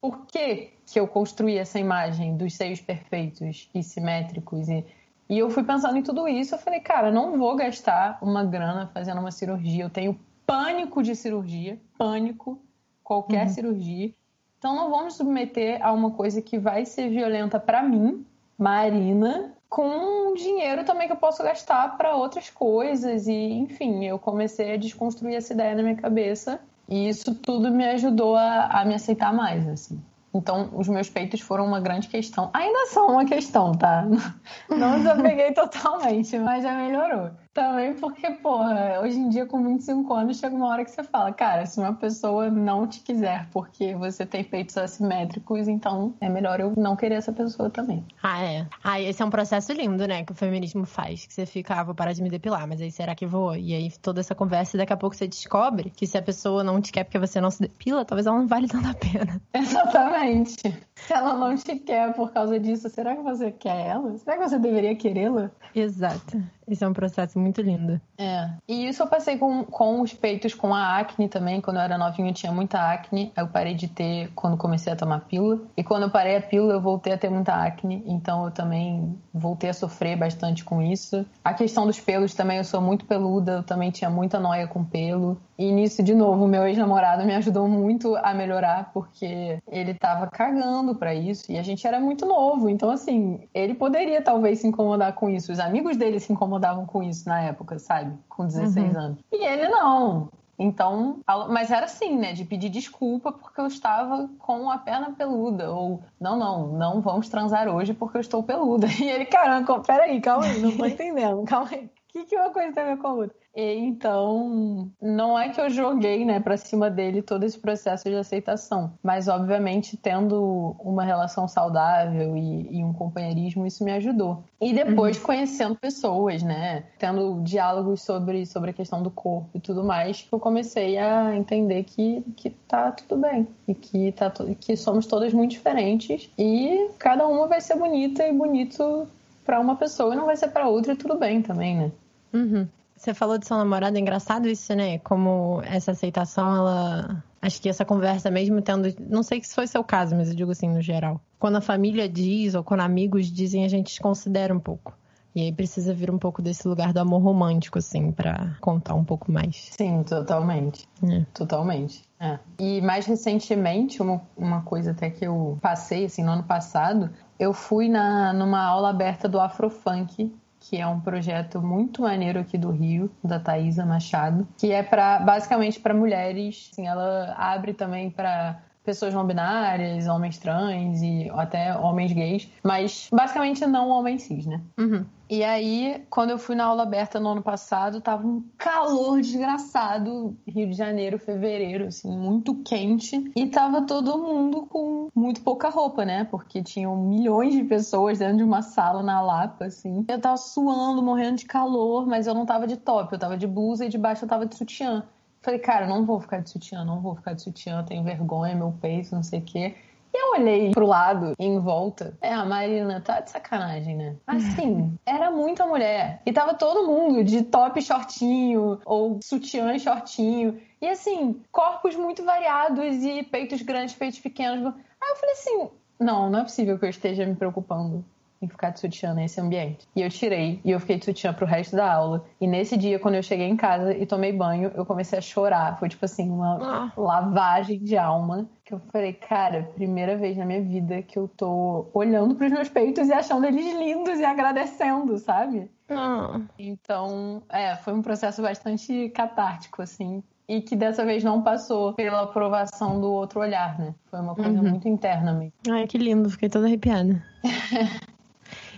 Por que, que eu construí essa imagem dos seios perfeitos e simétricos? E, e eu fui pensando em tudo isso. Eu falei, cara, não vou gastar uma grana fazendo uma cirurgia. Eu tenho pânico de cirurgia, pânico, qualquer uhum. cirurgia. Então não me submeter a uma coisa que vai ser violenta para mim, Marina, com dinheiro também que eu posso gastar para outras coisas. E enfim eu comecei a desconstruir essa ideia na minha cabeça. E isso tudo me ajudou a, a me aceitar mais assim. Então os meus peitos foram uma grande questão. Ainda são uma questão tá? Não desapeguei totalmente mas já melhorou também porque, porra, hoje em dia com 25 anos chega uma hora que você fala, cara, se uma pessoa não te quiser porque você tem peitos assimétricos, então é melhor eu não querer essa pessoa também. Ah, é. Ah, esse é um processo lindo, né, que o feminismo faz, que você fica, ah, vou parar de me depilar, mas aí será que vou? E aí toda essa conversa e daqui a pouco você descobre que se a pessoa não te quer porque você não se depila, talvez ela não vale tanto a pena. Exatamente. Se ela não te quer por causa disso, será que você quer ela? Será que você deveria querê-la? Exato. Esse é um processo muito lindo. É. E isso eu passei com, com os peitos com a acne também. Quando eu era novinha, eu tinha muita acne. Eu parei de ter quando comecei a tomar pílula. E quando eu parei a pílula, eu voltei a ter muita acne. Então eu também voltei a sofrer bastante com isso. A questão dos pelos também, eu sou muito peluda. Eu também tinha muita noia com pelo. E nisso, de novo, meu ex-namorado me ajudou muito a melhorar, porque ele tava cagando para isso e a gente era muito novo. Então, assim, ele poderia talvez se incomodar com isso. Os amigos dele se incomodavam com isso na época, sabe? Com 16 uhum. anos. E ele não. Então, mas era assim, né? De pedir desculpa porque eu estava com a perna peluda. Ou, não, não, não vamos transar hoje porque eu estou peluda. E ele, caramba, peraí, calma aí, não tô entendendo, calma aí. O que, que uma coisa tem a ver com a outra? Então, não é que eu joguei, né, para cima dele todo esse processo de aceitação, mas obviamente tendo uma relação saudável e, e um companheirismo, isso me ajudou. E depois uhum. conhecendo pessoas, né, tendo diálogos sobre, sobre a questão do corpo e tudo mais, eu comecei a entender que, que tá tudo bem e que, tá, que somos todas muito diferentes e cada uma vai ser bonita e bonito para uma pessoa e não vai ser para outra e tudo bem também, né? Uhum. Você falou de seu namorado, é engraçado isso, né? Como essa aceitação, ela. Acho que essa conversa, mesmo tendo. Não sei se foi seu caso, mas eu digo assim, no geral. Quando a família diz, ou quando amigos dizem, a gente desconsidera um pouco. E aí precisa vir um pouco desse lugar do amor romântico, assim, para contar um pouco mais. Sim, totalmente. É. Totalmente. É. E mais recentemente, uma, uma coisa até que eu passei, assim, no ano passado, eu fui na, numa aula aberta do Afrofunk que é um projeto muito maneiro aqui do Rio, da Thaisa Machado, que é para basicamente para mulheres. Assim, ela abre também para pessoas não binárias, homens trans e até homens gays, mas basicamente não homens cis, né? Uhum. E aí, quando eu fui na aula aberta no ano passado, tava um calor desgraçado, Rio de Janeiro, fevereiro, assim, muito quente. E tava todo mundo com muito pouca roupa, né? Porque tinham milhões de pessoas dentro de uma sala na Lapa, assim. Eu tava suando, morrendo de calor, mas eu não tava de top, eu tava de blusa e debaixo eu tava de sutiã. Falei, cara, não vou ficar de sutiã, não vou ficar de sutiã, tenho vergonha, meu peito, não sei o quê. E eu olhei pro lado, em volta. É, a Marina tá de sacanagem, né? Assim, era muita mulher. E tava todo mundo de top shortinho, ou sutiã shortinho. E assim, corpos muito variados e peitos grandes, peitos pequenos. Aí eu falei assim: não, não é possível que eu esteja me preocupando em ficar de sutiã nesse ambiente. E eu tirei, e eu fiquei de sutiã pro resto da aula. E nesse dia, quando eu cheguei em casa e tomei banho, eu comecei a chorar. Foi tipo assim, uma Ah. lavagem de alma. Que eu falei, cara, primeira vez na minha vida que eu tô olhando pros meus peitos e achando eles lindos e agradecendo, sabe? Ah. Então, é, foi um processo bastante catártico, assim. E que dessa vez não passou pela aprovação do outro olhar, né? Foi uma coisa Uhum. muito interna mesmo. Ai, que lindo, fiquei toda arrepiada.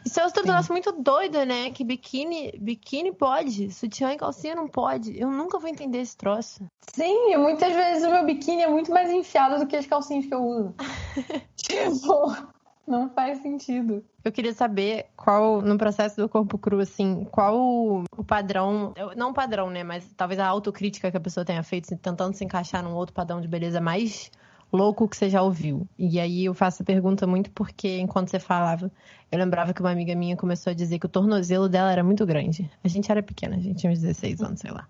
Isso é outro troço muito doido, né? Que biquíni, biquíni pode, sutiã e calcinha não pode. Eu nunca vou entender esse troço. Sim, e muitas vezes o meu biquíni é muito mais enfiado do que as calcinhas que eu uso. tipo, não faz sentido. Eu queria saber qual, no processo do corpo cru, assim, qual o, padrão, não o padrão, né, mas talvez a autocrítica que a pessoa tenha feito, tentando se encaixar num outro padrão de beleza mais louco que você já ouviu. E aí eu faço a pergunta muito porque, enquanto você falava, eu lembrava que uma amiga minha começou a dizer que o tornozelo dela era muito grande. A gente era pequena, a gente tinha uns 16 anos, sei lá.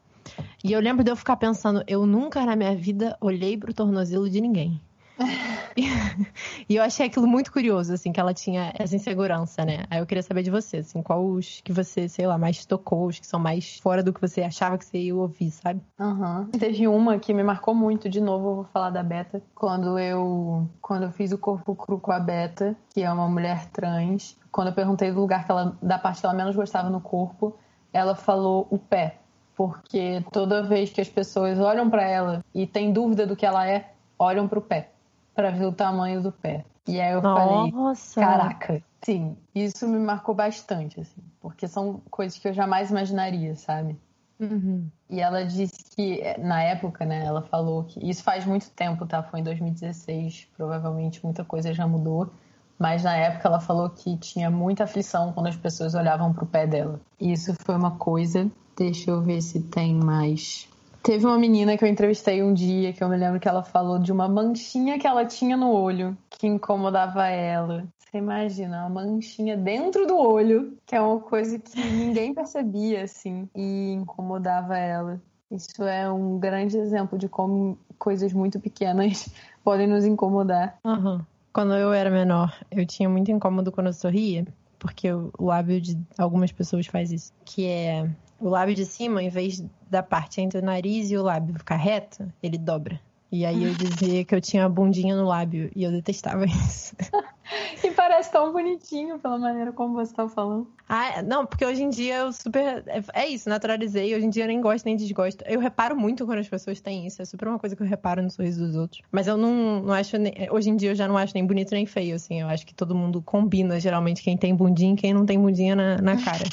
E eu lembro de eu ficar pensando, eu nunca na minha vida olhei pro tornozelo de ninguém. E eu achei aquilo muito curioso, assim, que ela tinha essa insegurança, né? Aí eu queria saber de você, assim, qual os que você, sei lá, mais tocou, os que são mais fora do que você achava que você ia ouvir, sabe? Aham. Teve uma que me marcou muito, de novo eu vou falar da Beta. Quando eu, quando eu fiz o corpo cru com a Beta, que é uma mulher trans, quando eu perguntei do lugar que ela, da parte que ela menos gostava no corpo, ela falou o pé. Porque toda vez que as pessoas olham pra ela e tem dúvida do que ela é, olham pro pé, Pra ver o tamanho do pé. E aí eu falei, Nossa! Caraca, sim, isso me marcou bastante, assim, porque são coisas que eu jamais imaginaria, sabe? Uhum. E ela disse que, na época, né, ela falou que. Isso faz muito tempo, tá? Foi em 2016, provavelmente muita coisa já mudou. Mas na época ela falou que tinha muita aflição quando as pessoas olhavam pro pé dela. E isso foi uma coisa. Deixa eu ver se tem mais. Teve uma menina que eu entrevistei um dia que eu me lembro que ela falou de uma manchinha que ela tinha no olho que incomodava ela. Você imagina, uma manchinha dentro do olho, que é uma coisa que ninguém percebia, assim, e incomodava ela. Isso é um grande exemplo de como coisas muito pequenas podem nos incomodar. Aham. Quando eu era menor, eu tinha muito incômodo quando eu sorria, porque o lábio de algumas pessoas faz isso, que é o lábio de cima, em vez da parte entre o nariz e o lábio ficar reto, ele dobra. E aí eu dizia que eu tinha a bundinha no lábio e eu detestava isso. E parece tão bonitinho pela maneira como você tá falando. Ah, não, porque hoje em dia eu super. É, é isso, naturalizei. Hoje em dia eu nem gosto nem desgosto. Eu reparo muito quando as pessoas têm isso. É super uma coisa que eu reparo no sorriso dos outros. Mas eu não, não acho. Nem... Hoje em dia eu já não acho nem bonito nem feio, assim. Eu acho que todo mundo combina, geralmente, quem tem bundinha e quem não tem bundinha na, na cara.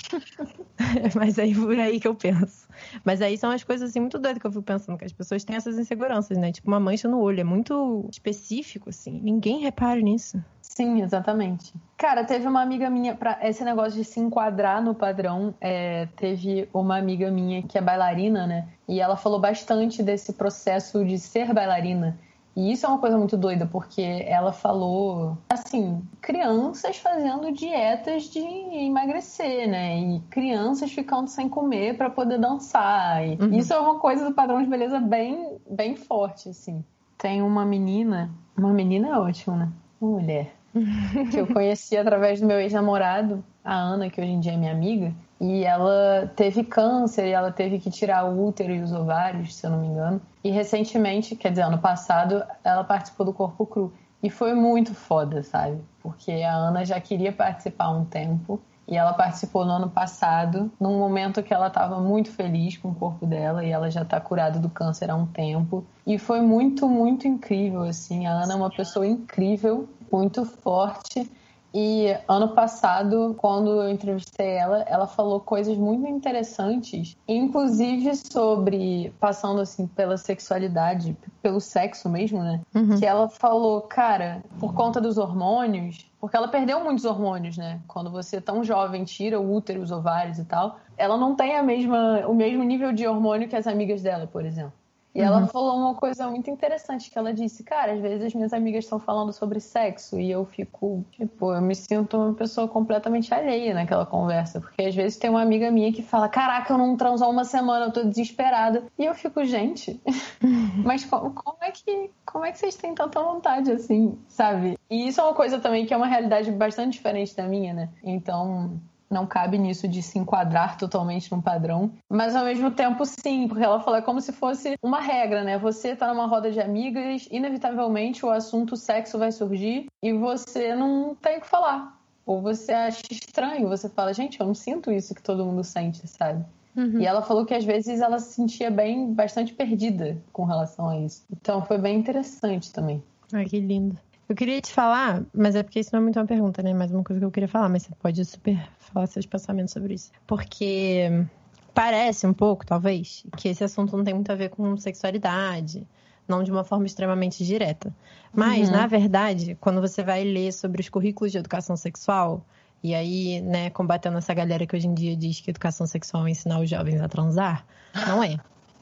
Mas aí por aí que eu penso. Mas aí são as coisas assim muito doidas que eu fico pensando, que as pessoas têm essas inseguranças, né? Tipo, uma mancha no olho. É muito específico, assim. Ninguém repara nisso. Sim, exatamente. Cara, teve uma amiga minha, para esse negócio de se enquadrar no padrão, é, teve uma amiga minha que é bailarina, né? E ela falou bastante desse processo de ser bailarina. E isso é uma coisa muito doida, porque ela falou, assim, crianças fazendo dietas de emagrecer, né? E crianças ficando sem comer para poder dançar. E Uhum. Isso é uma coisa do padrão de beleza bem, bem forte, assim. Tem uma menina, uma menina é ótimo, né? Uma mulher que eu conheci através do meu ex-namorado, a Ana, que hoje em dia é minha amiga, e ela teve câncer e ela teve que tirar o útero e os ovários, se eu não me engano. E recentemente, quer dizer, ano passado, ela participou do Corpo Cru. E foi muito foda, sabe? Porque a Ana já queria participar há um tempo E ela participou no ano passado, num momento que ela estava muito feliz com o corpo dela e ela já está curada do câncer há um tempo. E foi muito, muito incrível, assim. A Ana é uma pessoa incrível, muito forte. E ano passado, quando eu entrevistei ela, ela falou coisas muito interessantes, inclusive sobre passando assim pela sexualidade, pelo sexo mesmo, né? Uhum. Que ela falou, cara, por conta dos hormônios, porque ela perdeu muitos hormônios, né? Quando você tão jovem tira o útero, os ovários e tal, ela não tem a mesma, o mesmo nível de hormônio que as amigas dela, por exemplo. E uhum. ela falou uma coisa muito interessante que ela disse, cara, às vezes as minhas amigas estão falando sobre sexo e eu fico, tipo, eu me sinto uma pessoa completamente alheia naquela conversa, porque às vezes tem uma amiga minha que fala, caraca, eu não transo há uma semana, eu tô desesperada. E eu fico, gente, mas como, como, é que como é que vocês têm tanta vontade assim, sabe? E isso é uma coisa também que é uma realidade bastante diferente da minha, né? Então, não cabe nisso de se enquadrar totalmente num padrão. Mas ao mesmo tempo, sim, porque ela fala como se fosse uma regra, né? Você tá numa roda de amigas, inevitavelmente o assunto sexo vai surgir e você não tem o que falar. Ou você acha estranho, você fala, gente, eu não sinto isso que todo mundo sente, sabe? Uhum. E ela falou que às vezes ela se sentia bem, bastante perdida com relação a isso. Então foi bem interessante também. Ai, que lindo. Eu queria te falar, mas é porque isso não é muito uma pergunta, né? Mais uma coisa que eu queria falar, mas você pode super falar seus pensamentos sobre isso. Porque parece um pouco, talvez, que esse assunto não tem muito a ver com sexualidade, não de uma forma extremamente direta. Mas, uhum. na verdade, quando você vai ler sobre os currículos de educação sexual, e aí, né, combatendo essa galera que hoje em dia diz que educação sexual é ensinar os jovens a transar, não é.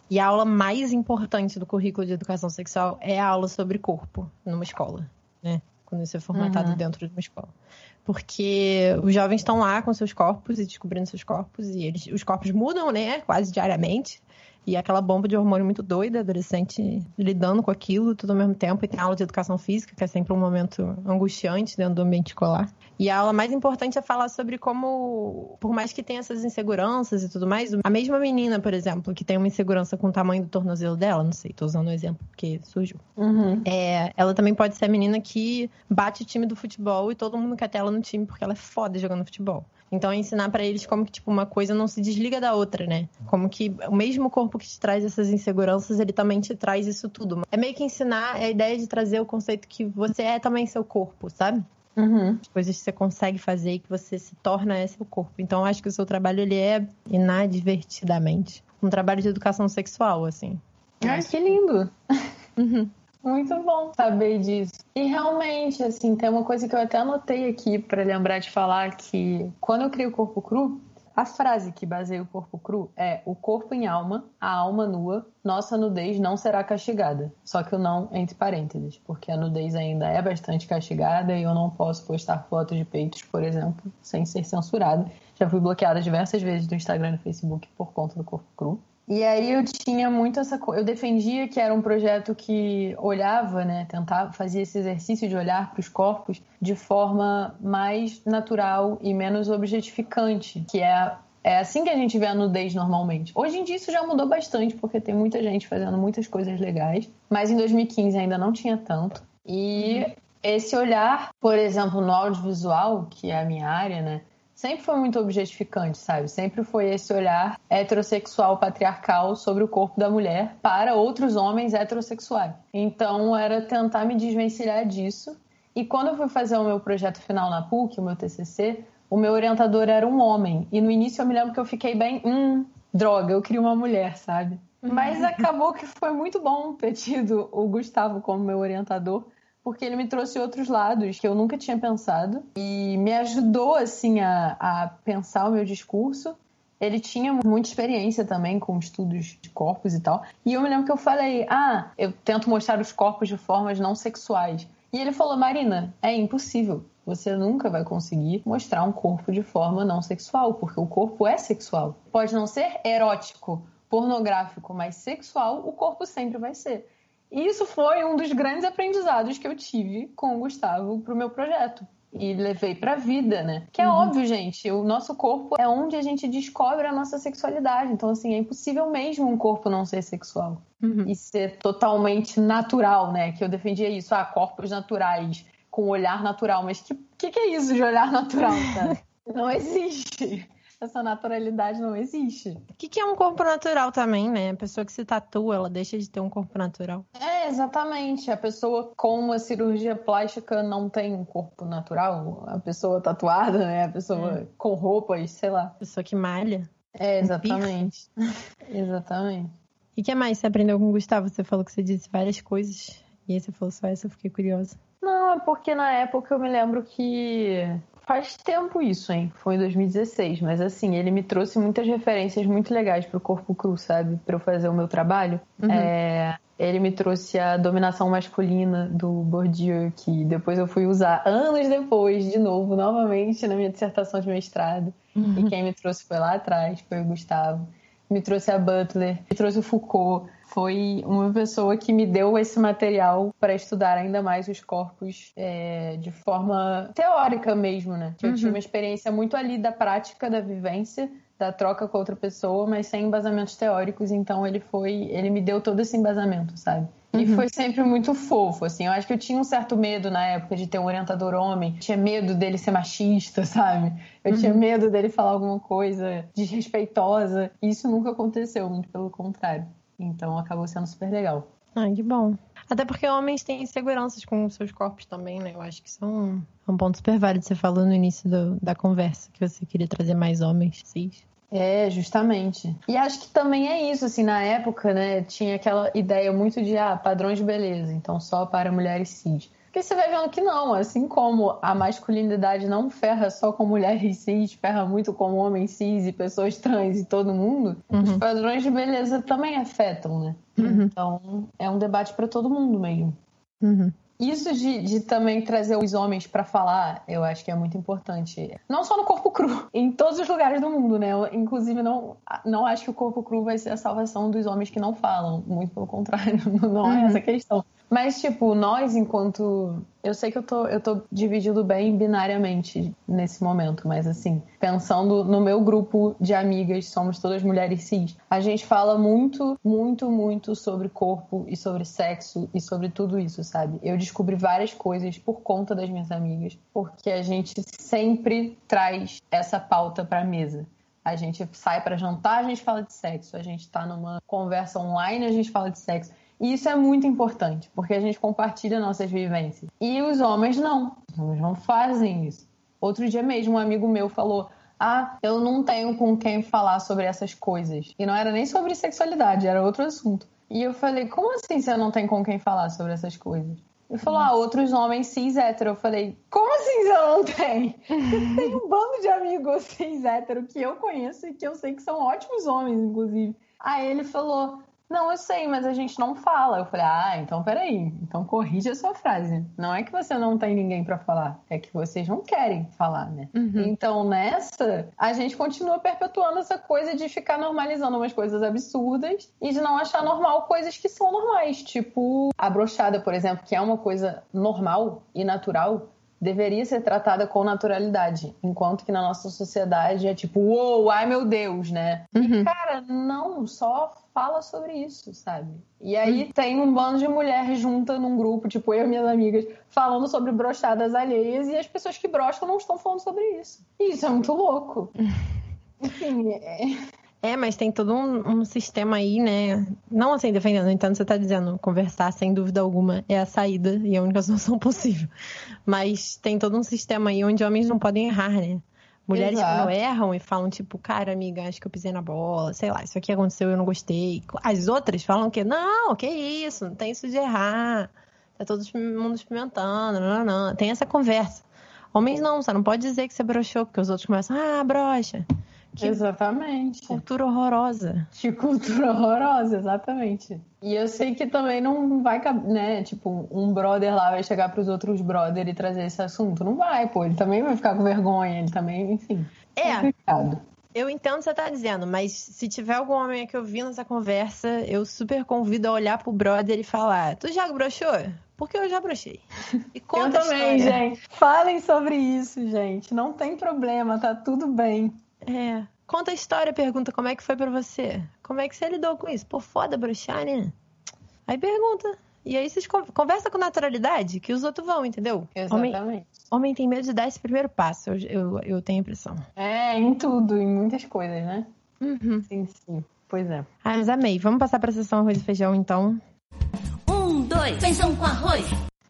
E a aula mais importante do currículo de educação sexual é a aula sobre corpo numa escola né? Quando isso é formatado uhum. dentro de uma escola. Porque os jovens estão lá com seus corpos e descobrindo seus corpos, e eles, os corpos mudam, né? Quase diariamente. E aquela bomba de hormônio muito doida, adolescente lidando com aquilo tudo ao mesmo tempo. E tem aula de educação física, que é sempre um momento angustiante dentro do ambiente escolar. E a aula mais importante é falar sobre como, por mais que tenha essas inseguranças e tudo mais, a mesma menina, por exemplo, que tem uma insegurança com o tamanho do tornozelo dela, não sei, tô usando um exemplo porque surgiu. Uhum. É, ela também pode ser a menina que bate o time do futebol e todo mundo quer ter ela no time porque ela é foda jogando futebol. Então, é ensinar para eles como que, tipo, uma coisa não se desliga da outra, né? Como que o mesmo corpo que te traz essas inseguranças, ele também te traz isso tudo. É meio que ensinar a ideia de trazer o conceito que você é também seu corpo, sabe? Uhum. As coisas que você consegue fazer e que você se torna é seu corpo. Então, acho que o seu trabalho, ele é inadvertidamente um trabalho de educação sexual, assim. Ai, que lindo! Uhum. Muito bom saber disso. E realmente, assim, tem uma coisa que eu até anotei aqui para lembrar de falar que quando eu crio o corpo cru, a frase que baseia o corpo cru é: o corpo em alma, a alma nua, nossa nudez não será castigada. Só que o não entre parênteses, porque a nudez ainda é bastante castigada e eu não posso postar fotos de peitos, por exemplo, sem ser censurada. Já fui bloqueada diversas vezes do Instagram e do Facebook por conta do corpo cru. E aí eu tinha muito essa coisa. Eu defendia que era um projeto que olhava, né? Tentava, fazia esse exercício de olhar para os corpos de forma mais natural e menos objetificante, que é é assim que a gente vê a nudez normalmente. Hoje em dia isso já mudou bastante, porque tem muita gente fazendo muitas coisas legais, mas em 2015 ainda não tinha tanto. E uhum. esse olhar, por exemplo, no audiovisual, que é a minha área, né? Sempre foi muito objetificante, sabe? Sempre foi esse olhar heterossexual patriarcal sobre o corpo da mulher para outros homens heterossexuais. Então era tentar me desvencilhar disso. E quando eu fui fazer o meu projeto final na PUC, o meu TCC, o meu orientador era um homem. E no início eu me lembro que eu fiquei bem, hum, droga, eu queria uma mulher, sabe? Mas acabou que foi muito bom ter tido o Gustavo como meu orientador, porque ele me trouxe outros lados que eu nunca tinha pensado e me ajudou assim a, a pensar o meu discurso. Ele tinha muita experiência também com estudos de corpos e tal. E eu me lembro que eu falei: Ah, eu tento mostrar os corpos de formas não sexuais. E ele falou: Marina, é impossível. Você nunca vai conseguir mostrar um corpo de forma não sexual, porque o corpo é sexual. Pode não ser erótico, pornográfico, mas sexual, o corpo sempre vai ser. E isso foi um dos grandes aprendizados que eu tive com o Gustavo pro meu projeto. E levei pra vida, né? Que é uhum. óbvio, gente, o nosso corpo é onde a gente descobre a nossa sexualidade. Então, assim, é impossível mesmo um corpo não ser sexual. Uhum. E ser totalmente natural, né? Que eu defendia isso, ah, corpos naturais, com olhar natural. Mas que, que, que é isso de olhar natural, sabe? Não existe. Essa naturalidade não existe. O que, que é um corpo natural também, né? A pessoa que se tatua, ela deixa de ter um corpo natural. É, exatamente. A pessoa com uma cirurgia plástica não tem um corpo natural. A pessoa tatuada, né? A pessoa é. com roupas, sei lá. A pessoa que malha. É, exatamente. exatamente. E o que mais você aprendeu com o Gustavo? Você falou que você disse várias coisas. E aí você falou só essa, eu fiquei curiosa. Não, é porque na época eu me lembro que faz tempo isso, hein? Foi em 2016, mas assim, ele me trouxe muitas referências muito legais pro corpo cru, sabe? Para eu fazer o meu trabalho. Uhum. É, ele me trouxe a dominação masculina do Bourdieu, que depois eu fui usar anos depois, de novo, novamente, na minha dissertação de mestrado. Uhum. E quem me trouxe foi lá atrás, foi o Gustavo. Me trouxe a Butler, me trouxe o Foucault foi uma pessoa que me deu esse material para estudar ainda mais os corpos é, de forma teórica mesmo, né? Que eu uhum. tive uma experiência muito ali da prática, da vivência, da troca com outra pessoa, mas sem embasamentos teóricos. Então ele foi, ele me deu todo esse embasamento, sabe? E uhum. foi sempre muito fofo, assim. Eu acho que eu tinha um certo medo na época de ter um orientador homem. Tinha medo dele ser machista, sabe? Eu uhum. tinha medo dele falar alguma coisa desrespeitosa. Isso nunca aconteceu, muito pelo contrário. Então acabou sendo super legal. Ai, que bom. Até porque homens têm inseguranças com seus corpos também, né? Eu acho que isso é um, é um ponto super válido. Você falou no início do, da conversa que você queria trazer mais homens cis. É, justamente. E acho que também é isso, assim, na época, né, tinha aquela ideia muito de, ah, padrões de beleza, então só para mulheres cis. Porque você vai vendo que não, assim como a masculinidade não ferra só com mulheres cis, ferra muito com homens cis e pessoas trans e todo mundo, uhum. os padrões de beleza também afetam, né? Uhum. Então é um debate para todo mundo mesmo. Uhum. Isso de, de, também trazer os homens para falar, eu acho que é muito importante. Não só no corpo cru, em todos os lugares do mundo, né? Eu, inclusive, não, não acho que o corpo cru vai ser a salvação dos homens que não falam. Muito pelo contrário, não é uhum. essa questão. Mas, tipo, nós, enquanto. Eu sei que eu tô, eu tô dividido bem binariamente nesse momento, mas assim, pensando no meu grupo de amigas, somos todas mulheres cis, a gente fala muito, muito, muito sobre corpo e sobre sexo e sobre tudo isso, sabe? Eu descobri várias coisas por conta das minhas amigas, porque a gente sempre traz essa pauta pra mesa. A gente sai para jantar, a gente fala de sexo. A gente tá numa conversa online, a gente fala de sexo. E isso é muito importante, porque a gente compartilha nossas vivências. E os homens não. Os homens não fazem isso. Outro dia mesmo, um amigo meu falou: Ah, eu não tenho com quem falar sobre essas coisas. E não era nem sobre sexualidade, era outro assunto. E eu falei: Como assim você não tem com quem falar sobre essas coisas? Ele falou, ah, outros homens cis hétero. Eu falei, como assim você não tem? Eu tenho um bando de amigos cis hétero que eu conheço e que eu sei que são ótimos homens, inclusive. Aí ele falou, não, eu sei, mas a gente não fala. Eu falei, ah, então peraí. Então corrige a sua frase. Não é que você não tem ninguém para falar, é que vocês não querem falar, né? Uhum. Então nessa, a gente continua perpetuando essa coisa de ficar normalizando umas coisas absurdas e de não achar normal coisas que são normais. Tipo, a brochada, por exemplo, que é uma coisa normal e natural, deveria ser tratada com naturalidade, enquanto que na nossa sociedade é tipo, uou, ai meu Deus, né? Uhum. E, cara, não, só fala sobre isso, sabe? E aí tem um bando de mulheres junta num grupo, tipo eu e minhas amigas, falando sobre brochadas alheias e as pessoas que brocham não estão falando sobre isso. E isso é muito louco. Enfim, é... É, mas tem todo um, um, sistema aí, né? Não assim defendendo, então você tá dizendo conversar sem dúvida alguma é a saída e a única solução possível. Mas tem todo um sistema aí onde homens não podem errar, né? Mulheres Exato. quando erram e falam, tipo, cara, amiga, acho que eu pisei na bola, sei lá, isso aqui aconteceu e eu não gostei. As outras falam que, não, que isso, não tem isso de errar. Tá todo mundo experimentando, não, não, não. Tem essa conversa. Homens não, você não pode dizer que você broxou, porque os outros começam, ah, brocha. Que exatamente. Cultura horrorosa. Que cultura horrorosa, exatamente. E eu sei que também não vai, né? Tipo, um brother lá vai chegar pros outros brother e trazer esse assunto. Não vai, pô. Ele também vai ficar com vergonha, ele também, enfim. É. Complicado. Eu entendo o que você tá dizendo, mas se tiver algum homem que eu vi nessa conversa, eu super convido a olhar pro brother e falar: Tu já broxou? Porque eu já brochei. E conta eu também, gente. Falem sobre isso, gente. Não tem problema, tá tudo bem. É. Conta a história, pergunta como é que foi para você. Como é que você lidou com isso? Pô, foda bruxar, né? Aí pergunta. E aí vocês con- conversam com naturalidade, que os outros vão, entendeu? Homem, Exatamente. homem tem medo de dar esse primeiro passo, eu, eu, eu tenho a impressão. É, em tudo, em muitas coisas, né? Uhum. Sim, sim. Pois é. Ah, mas amei. Vamos passar pra sessão arroz e feijão, então. Um, dois, feijão com arroz.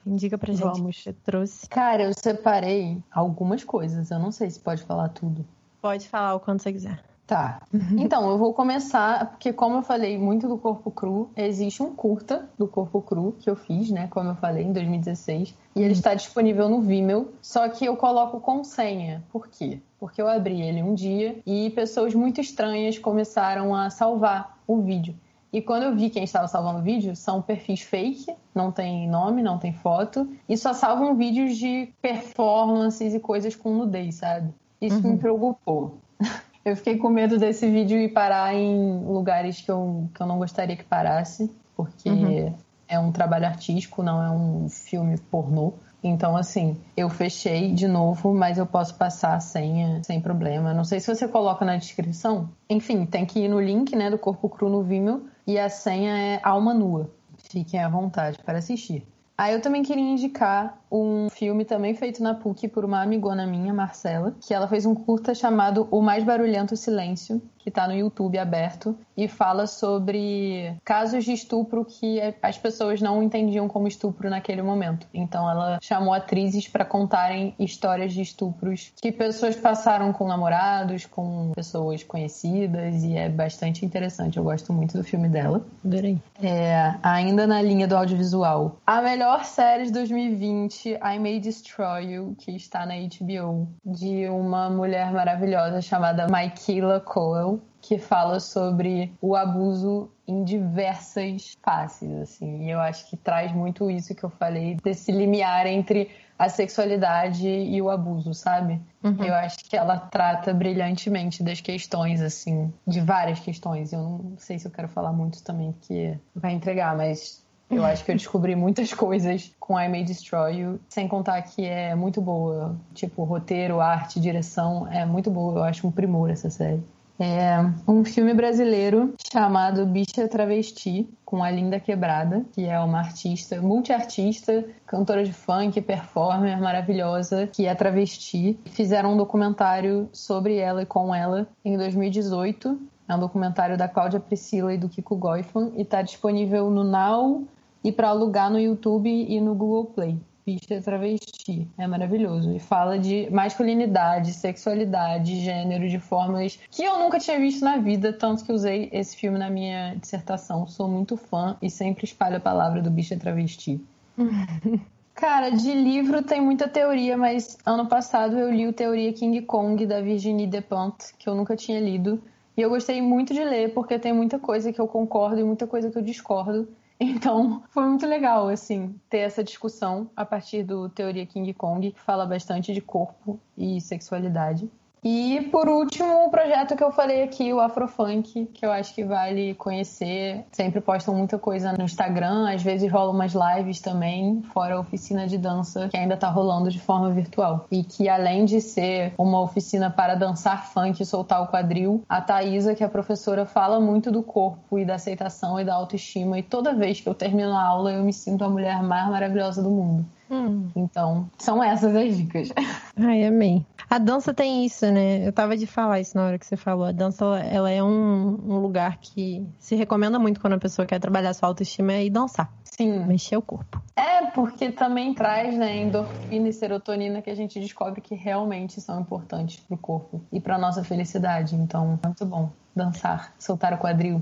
Indica pra gente Vamos. que você trouxe. Cara, eu separei algumas coisas. Eu não sei se pode falar tudo. Pode falar o quanto você quiser. Tá. Então, eu vou começar, porque como eu falei muito do corpo cru, existe um curta do corpo cru que eu fiz, né? Como eu falei, em 2016. E ele está disponível no Vimeo, só que eu coloco com senha. Por quê? Porque eu abri ele um dia e pessoas muito estranhas começaram a salvar o vídeo. E quando eu vi quem estava salvando o vídeo, são perfis fake, não tem nome, não tem foto, e só salvam vídeos de performances e coisas com nudez, sabe? Isso me preocupou. Eu fiquei com medo desse vídeo ir parar em lugares que eu, que eu não gostaria que parasse, porque Uhum. é um trabalho artístico, não é um filme pornô. Então, assim, eu fechei de novo, mas eu posso passar a senha sem problema. Não sei se você coloca na descrição. Enfim, tem que ir no link, né, do Corpo Cru no Vimeo, e a senha é Alma Nua. Fiquem à vontade para assistir. Aí eu também queria indicar um filme também feito na PUC por uma amigona minha, Marcela, que ela fez um curta chamado O Mais Barulhento Silêncio, que tá no YouTube aberto, e fala sobre casos de estupro que as pessoas não entendiam como estupro naquele momento. Então ela chamou atrizes para contarem histórias de estupros que pessoas passaram com namorados, com pessoas conhecidas, e é bastante interessante. Eu gosto muito do filme dela. Adorei. É, ainda na linha do audiovisual. A melhor série de 2020, I May Destroy You, que está na HBO, de uma mulher maravilhosa chamada Michaela Coel, que fala sobre o abuso em diversas faces, assim. E eu acho que traz muito isso que eu falei, desse limiar entre a sexualidade e o abuso, sabe? Eu acho que ela trata brilhantemente das questões, assim, de várias questões. Eu não sei se eu quero falar muito também, porque vai entregar, mas eu acho que eu descobri muitas coisas com I May Destroy You, sem contar que é muito boa. Tipo, roteiro, arte, direção, é muito boa. Eu acho um primor essa série. É um filme brasileiro chamado Bicha Travesti, com a Linda Quebrada, que é uma artista, multiartista, cantora de funk, performer maravilhosa, que é travesti. Fizeram um documentário sobre ela e com ela em 2018. É um documentário da Cláudia Priscila e do Kiko Goifman e está disponível no Now e para alugar no YouTube e no Google Play. Bicha Travesti. É maravilhoso. E fala de masculinidade, sexualidade, gênero, de formas que eu nunca tinha visto na vida, tanto que usei esse filme na minha dissertação. Sou muito fã e sempre espalho a palavra do Bicha Travesti. Cara, de livro tem muita teoria, mas ano passado eu li o Teoria King Kong da Virginie Despentes, que eu nunca tinha lido. E eu gostei muito de ler, porque tem muita coisa que eu concordo e muita coisa que eu discordo. Então, foi muito legal, assim, ter essa discussão a partir do Teoria King Kong, que fala bastante de corpo e sexualidade. E, por último, o projeto que eu falei aqui, o Afrofunk, que eu acho que vale conhecer. Sempre postam muita coisa no Instagram, às vezes rolam umas lives também, fora a oficina de dança, que ainda tá rolando de forma virtual. E que, além de ser uma oficina para dançar funk e soltar o quadril, a Thaisa, que é a professora, fala muito do corpo e da aceitação e da autoestima. E toda vez que eu termino a aula, eu me sinto a mulher mais maravilhosa do mundo. Hum. Então, são essas as dicas. Ai, amei. A dança tem isso, né? Eu tava de falar isso na hora que você falou. A dança, ela, é um, um lugar que se recomenda muito quando a pessoa quer trabalhar sua autoestima é ir dançar, Sim. mexer o corpo. É, porque também traz, né, endorfina e serotonina que a gente descobre que realmente são importantes pro corpo e pra nossa felicidade. Então, é muito bom dançar, soltar o quadril.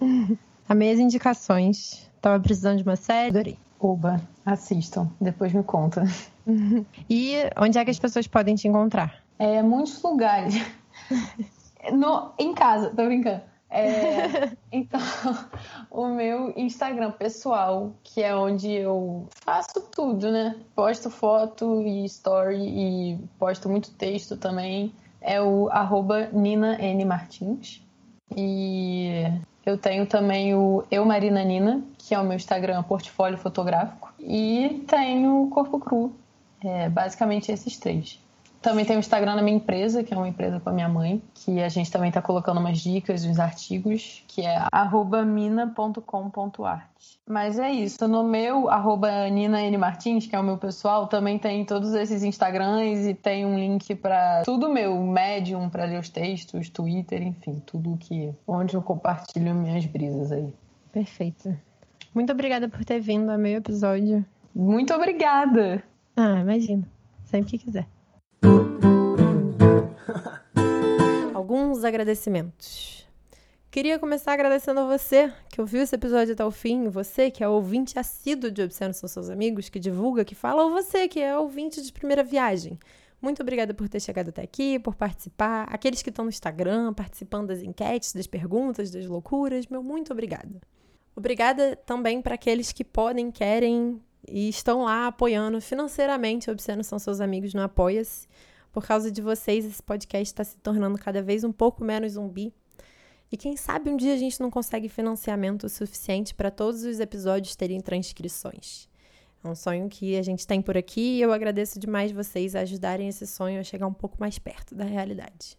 Amei as indicações. Tava precisando de uma série, adorei. Oba, assistam, depois me conta. E onde é que as pessoas podem te encontrar? É, muitos lugares. No, em casa, tô brincando. É, então, o meu Instagram pessoal, que é onde eu faço tudo, né? Posto foto e story e posto muito texto também, é o arroba Nina N. Martins. E eu tenho também o Eu Marina Nina, que é o meu Instagram portfólio fotográfico. E tenho o Corpo Cru. É, basicamente esses três. também tem o Instagram da minha empresa, que é uma empresa com a minha mãe, que a gente também está colocando umas dicas, uns artigos, que é mina.com.art. Mas é isso. No meu, arroba Nina N. Martins, que é o meu pessoal, também tem todos esses Instagrams e tem um link para tudo meu, Medium para ler os textos, Twitter, enfim, tudo que onde eu compartilho minhas brisas aí. Perfeito. Muito obrigada por ter vindo ao meu episódio. Muito obrigada. Ah, imagina. Sempre que quiser. Alguns agradecimentos. Queria começar agradecendo a você que ouviu esse episódio até o fim, você que é ouvinte assíduo de Observando São Seus Amigos, que divulga, que fala, ou você que é ouvinte de primeira viagem. Muito obrigada por ter chegado até aqui, por participar. Aqueles que estão no Instagram, participando das enquetes, das perguntas, das loucuras, meu muito obrigada. Obrigada também para aqueles que podem, querem e estão lá apoiando financeiramente. Observando São Seus Amigos no Apoia-se. Por causa de vocês, esse podcast está se tornando cada vez um pouco menos zumbi. E quem sabe um dia a gente não consegue financiamento suficiente para todos os episódios terem transcrições. É um sonho que a gente tem por aqui e eu agradeço demais vocês ajudarem esse sonho a chegar um pouco mais perto da realidade.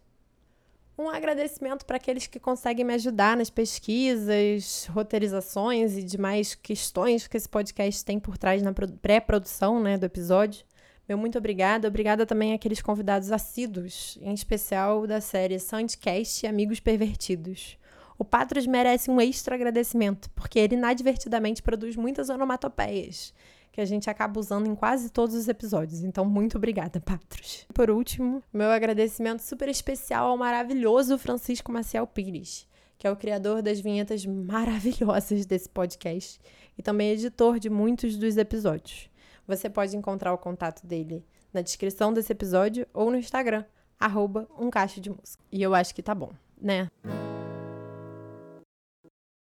Um agradecimento para aqueles que conseguem me ajudar nas pesquisas, roteirizações e demais questões que esse podcast tem por trás na pré-produção né, do episódio. Meu muito obrigada. Obrigada também àqueles convidados assíduos, em especial da série Soundcast e Amigos Pervertidos. O Patros merece um extra agradecimento, porque ele inadvertidamente produz muitas onomatopeias que a gente acaba usando em quase todos os episódios. Então, muito obrigada, Patros. Por último, meu agradecimento super especial ao maravilhoso Francisco Maciel Pires, que é o criador das vinhetas maravilhosas desse podcast e também editor de muitos dos episódios. Você pode encontrar o contato dele na descrição desse episódio ou no Instagram, arroba um de música. E eu acho que tá bom, né?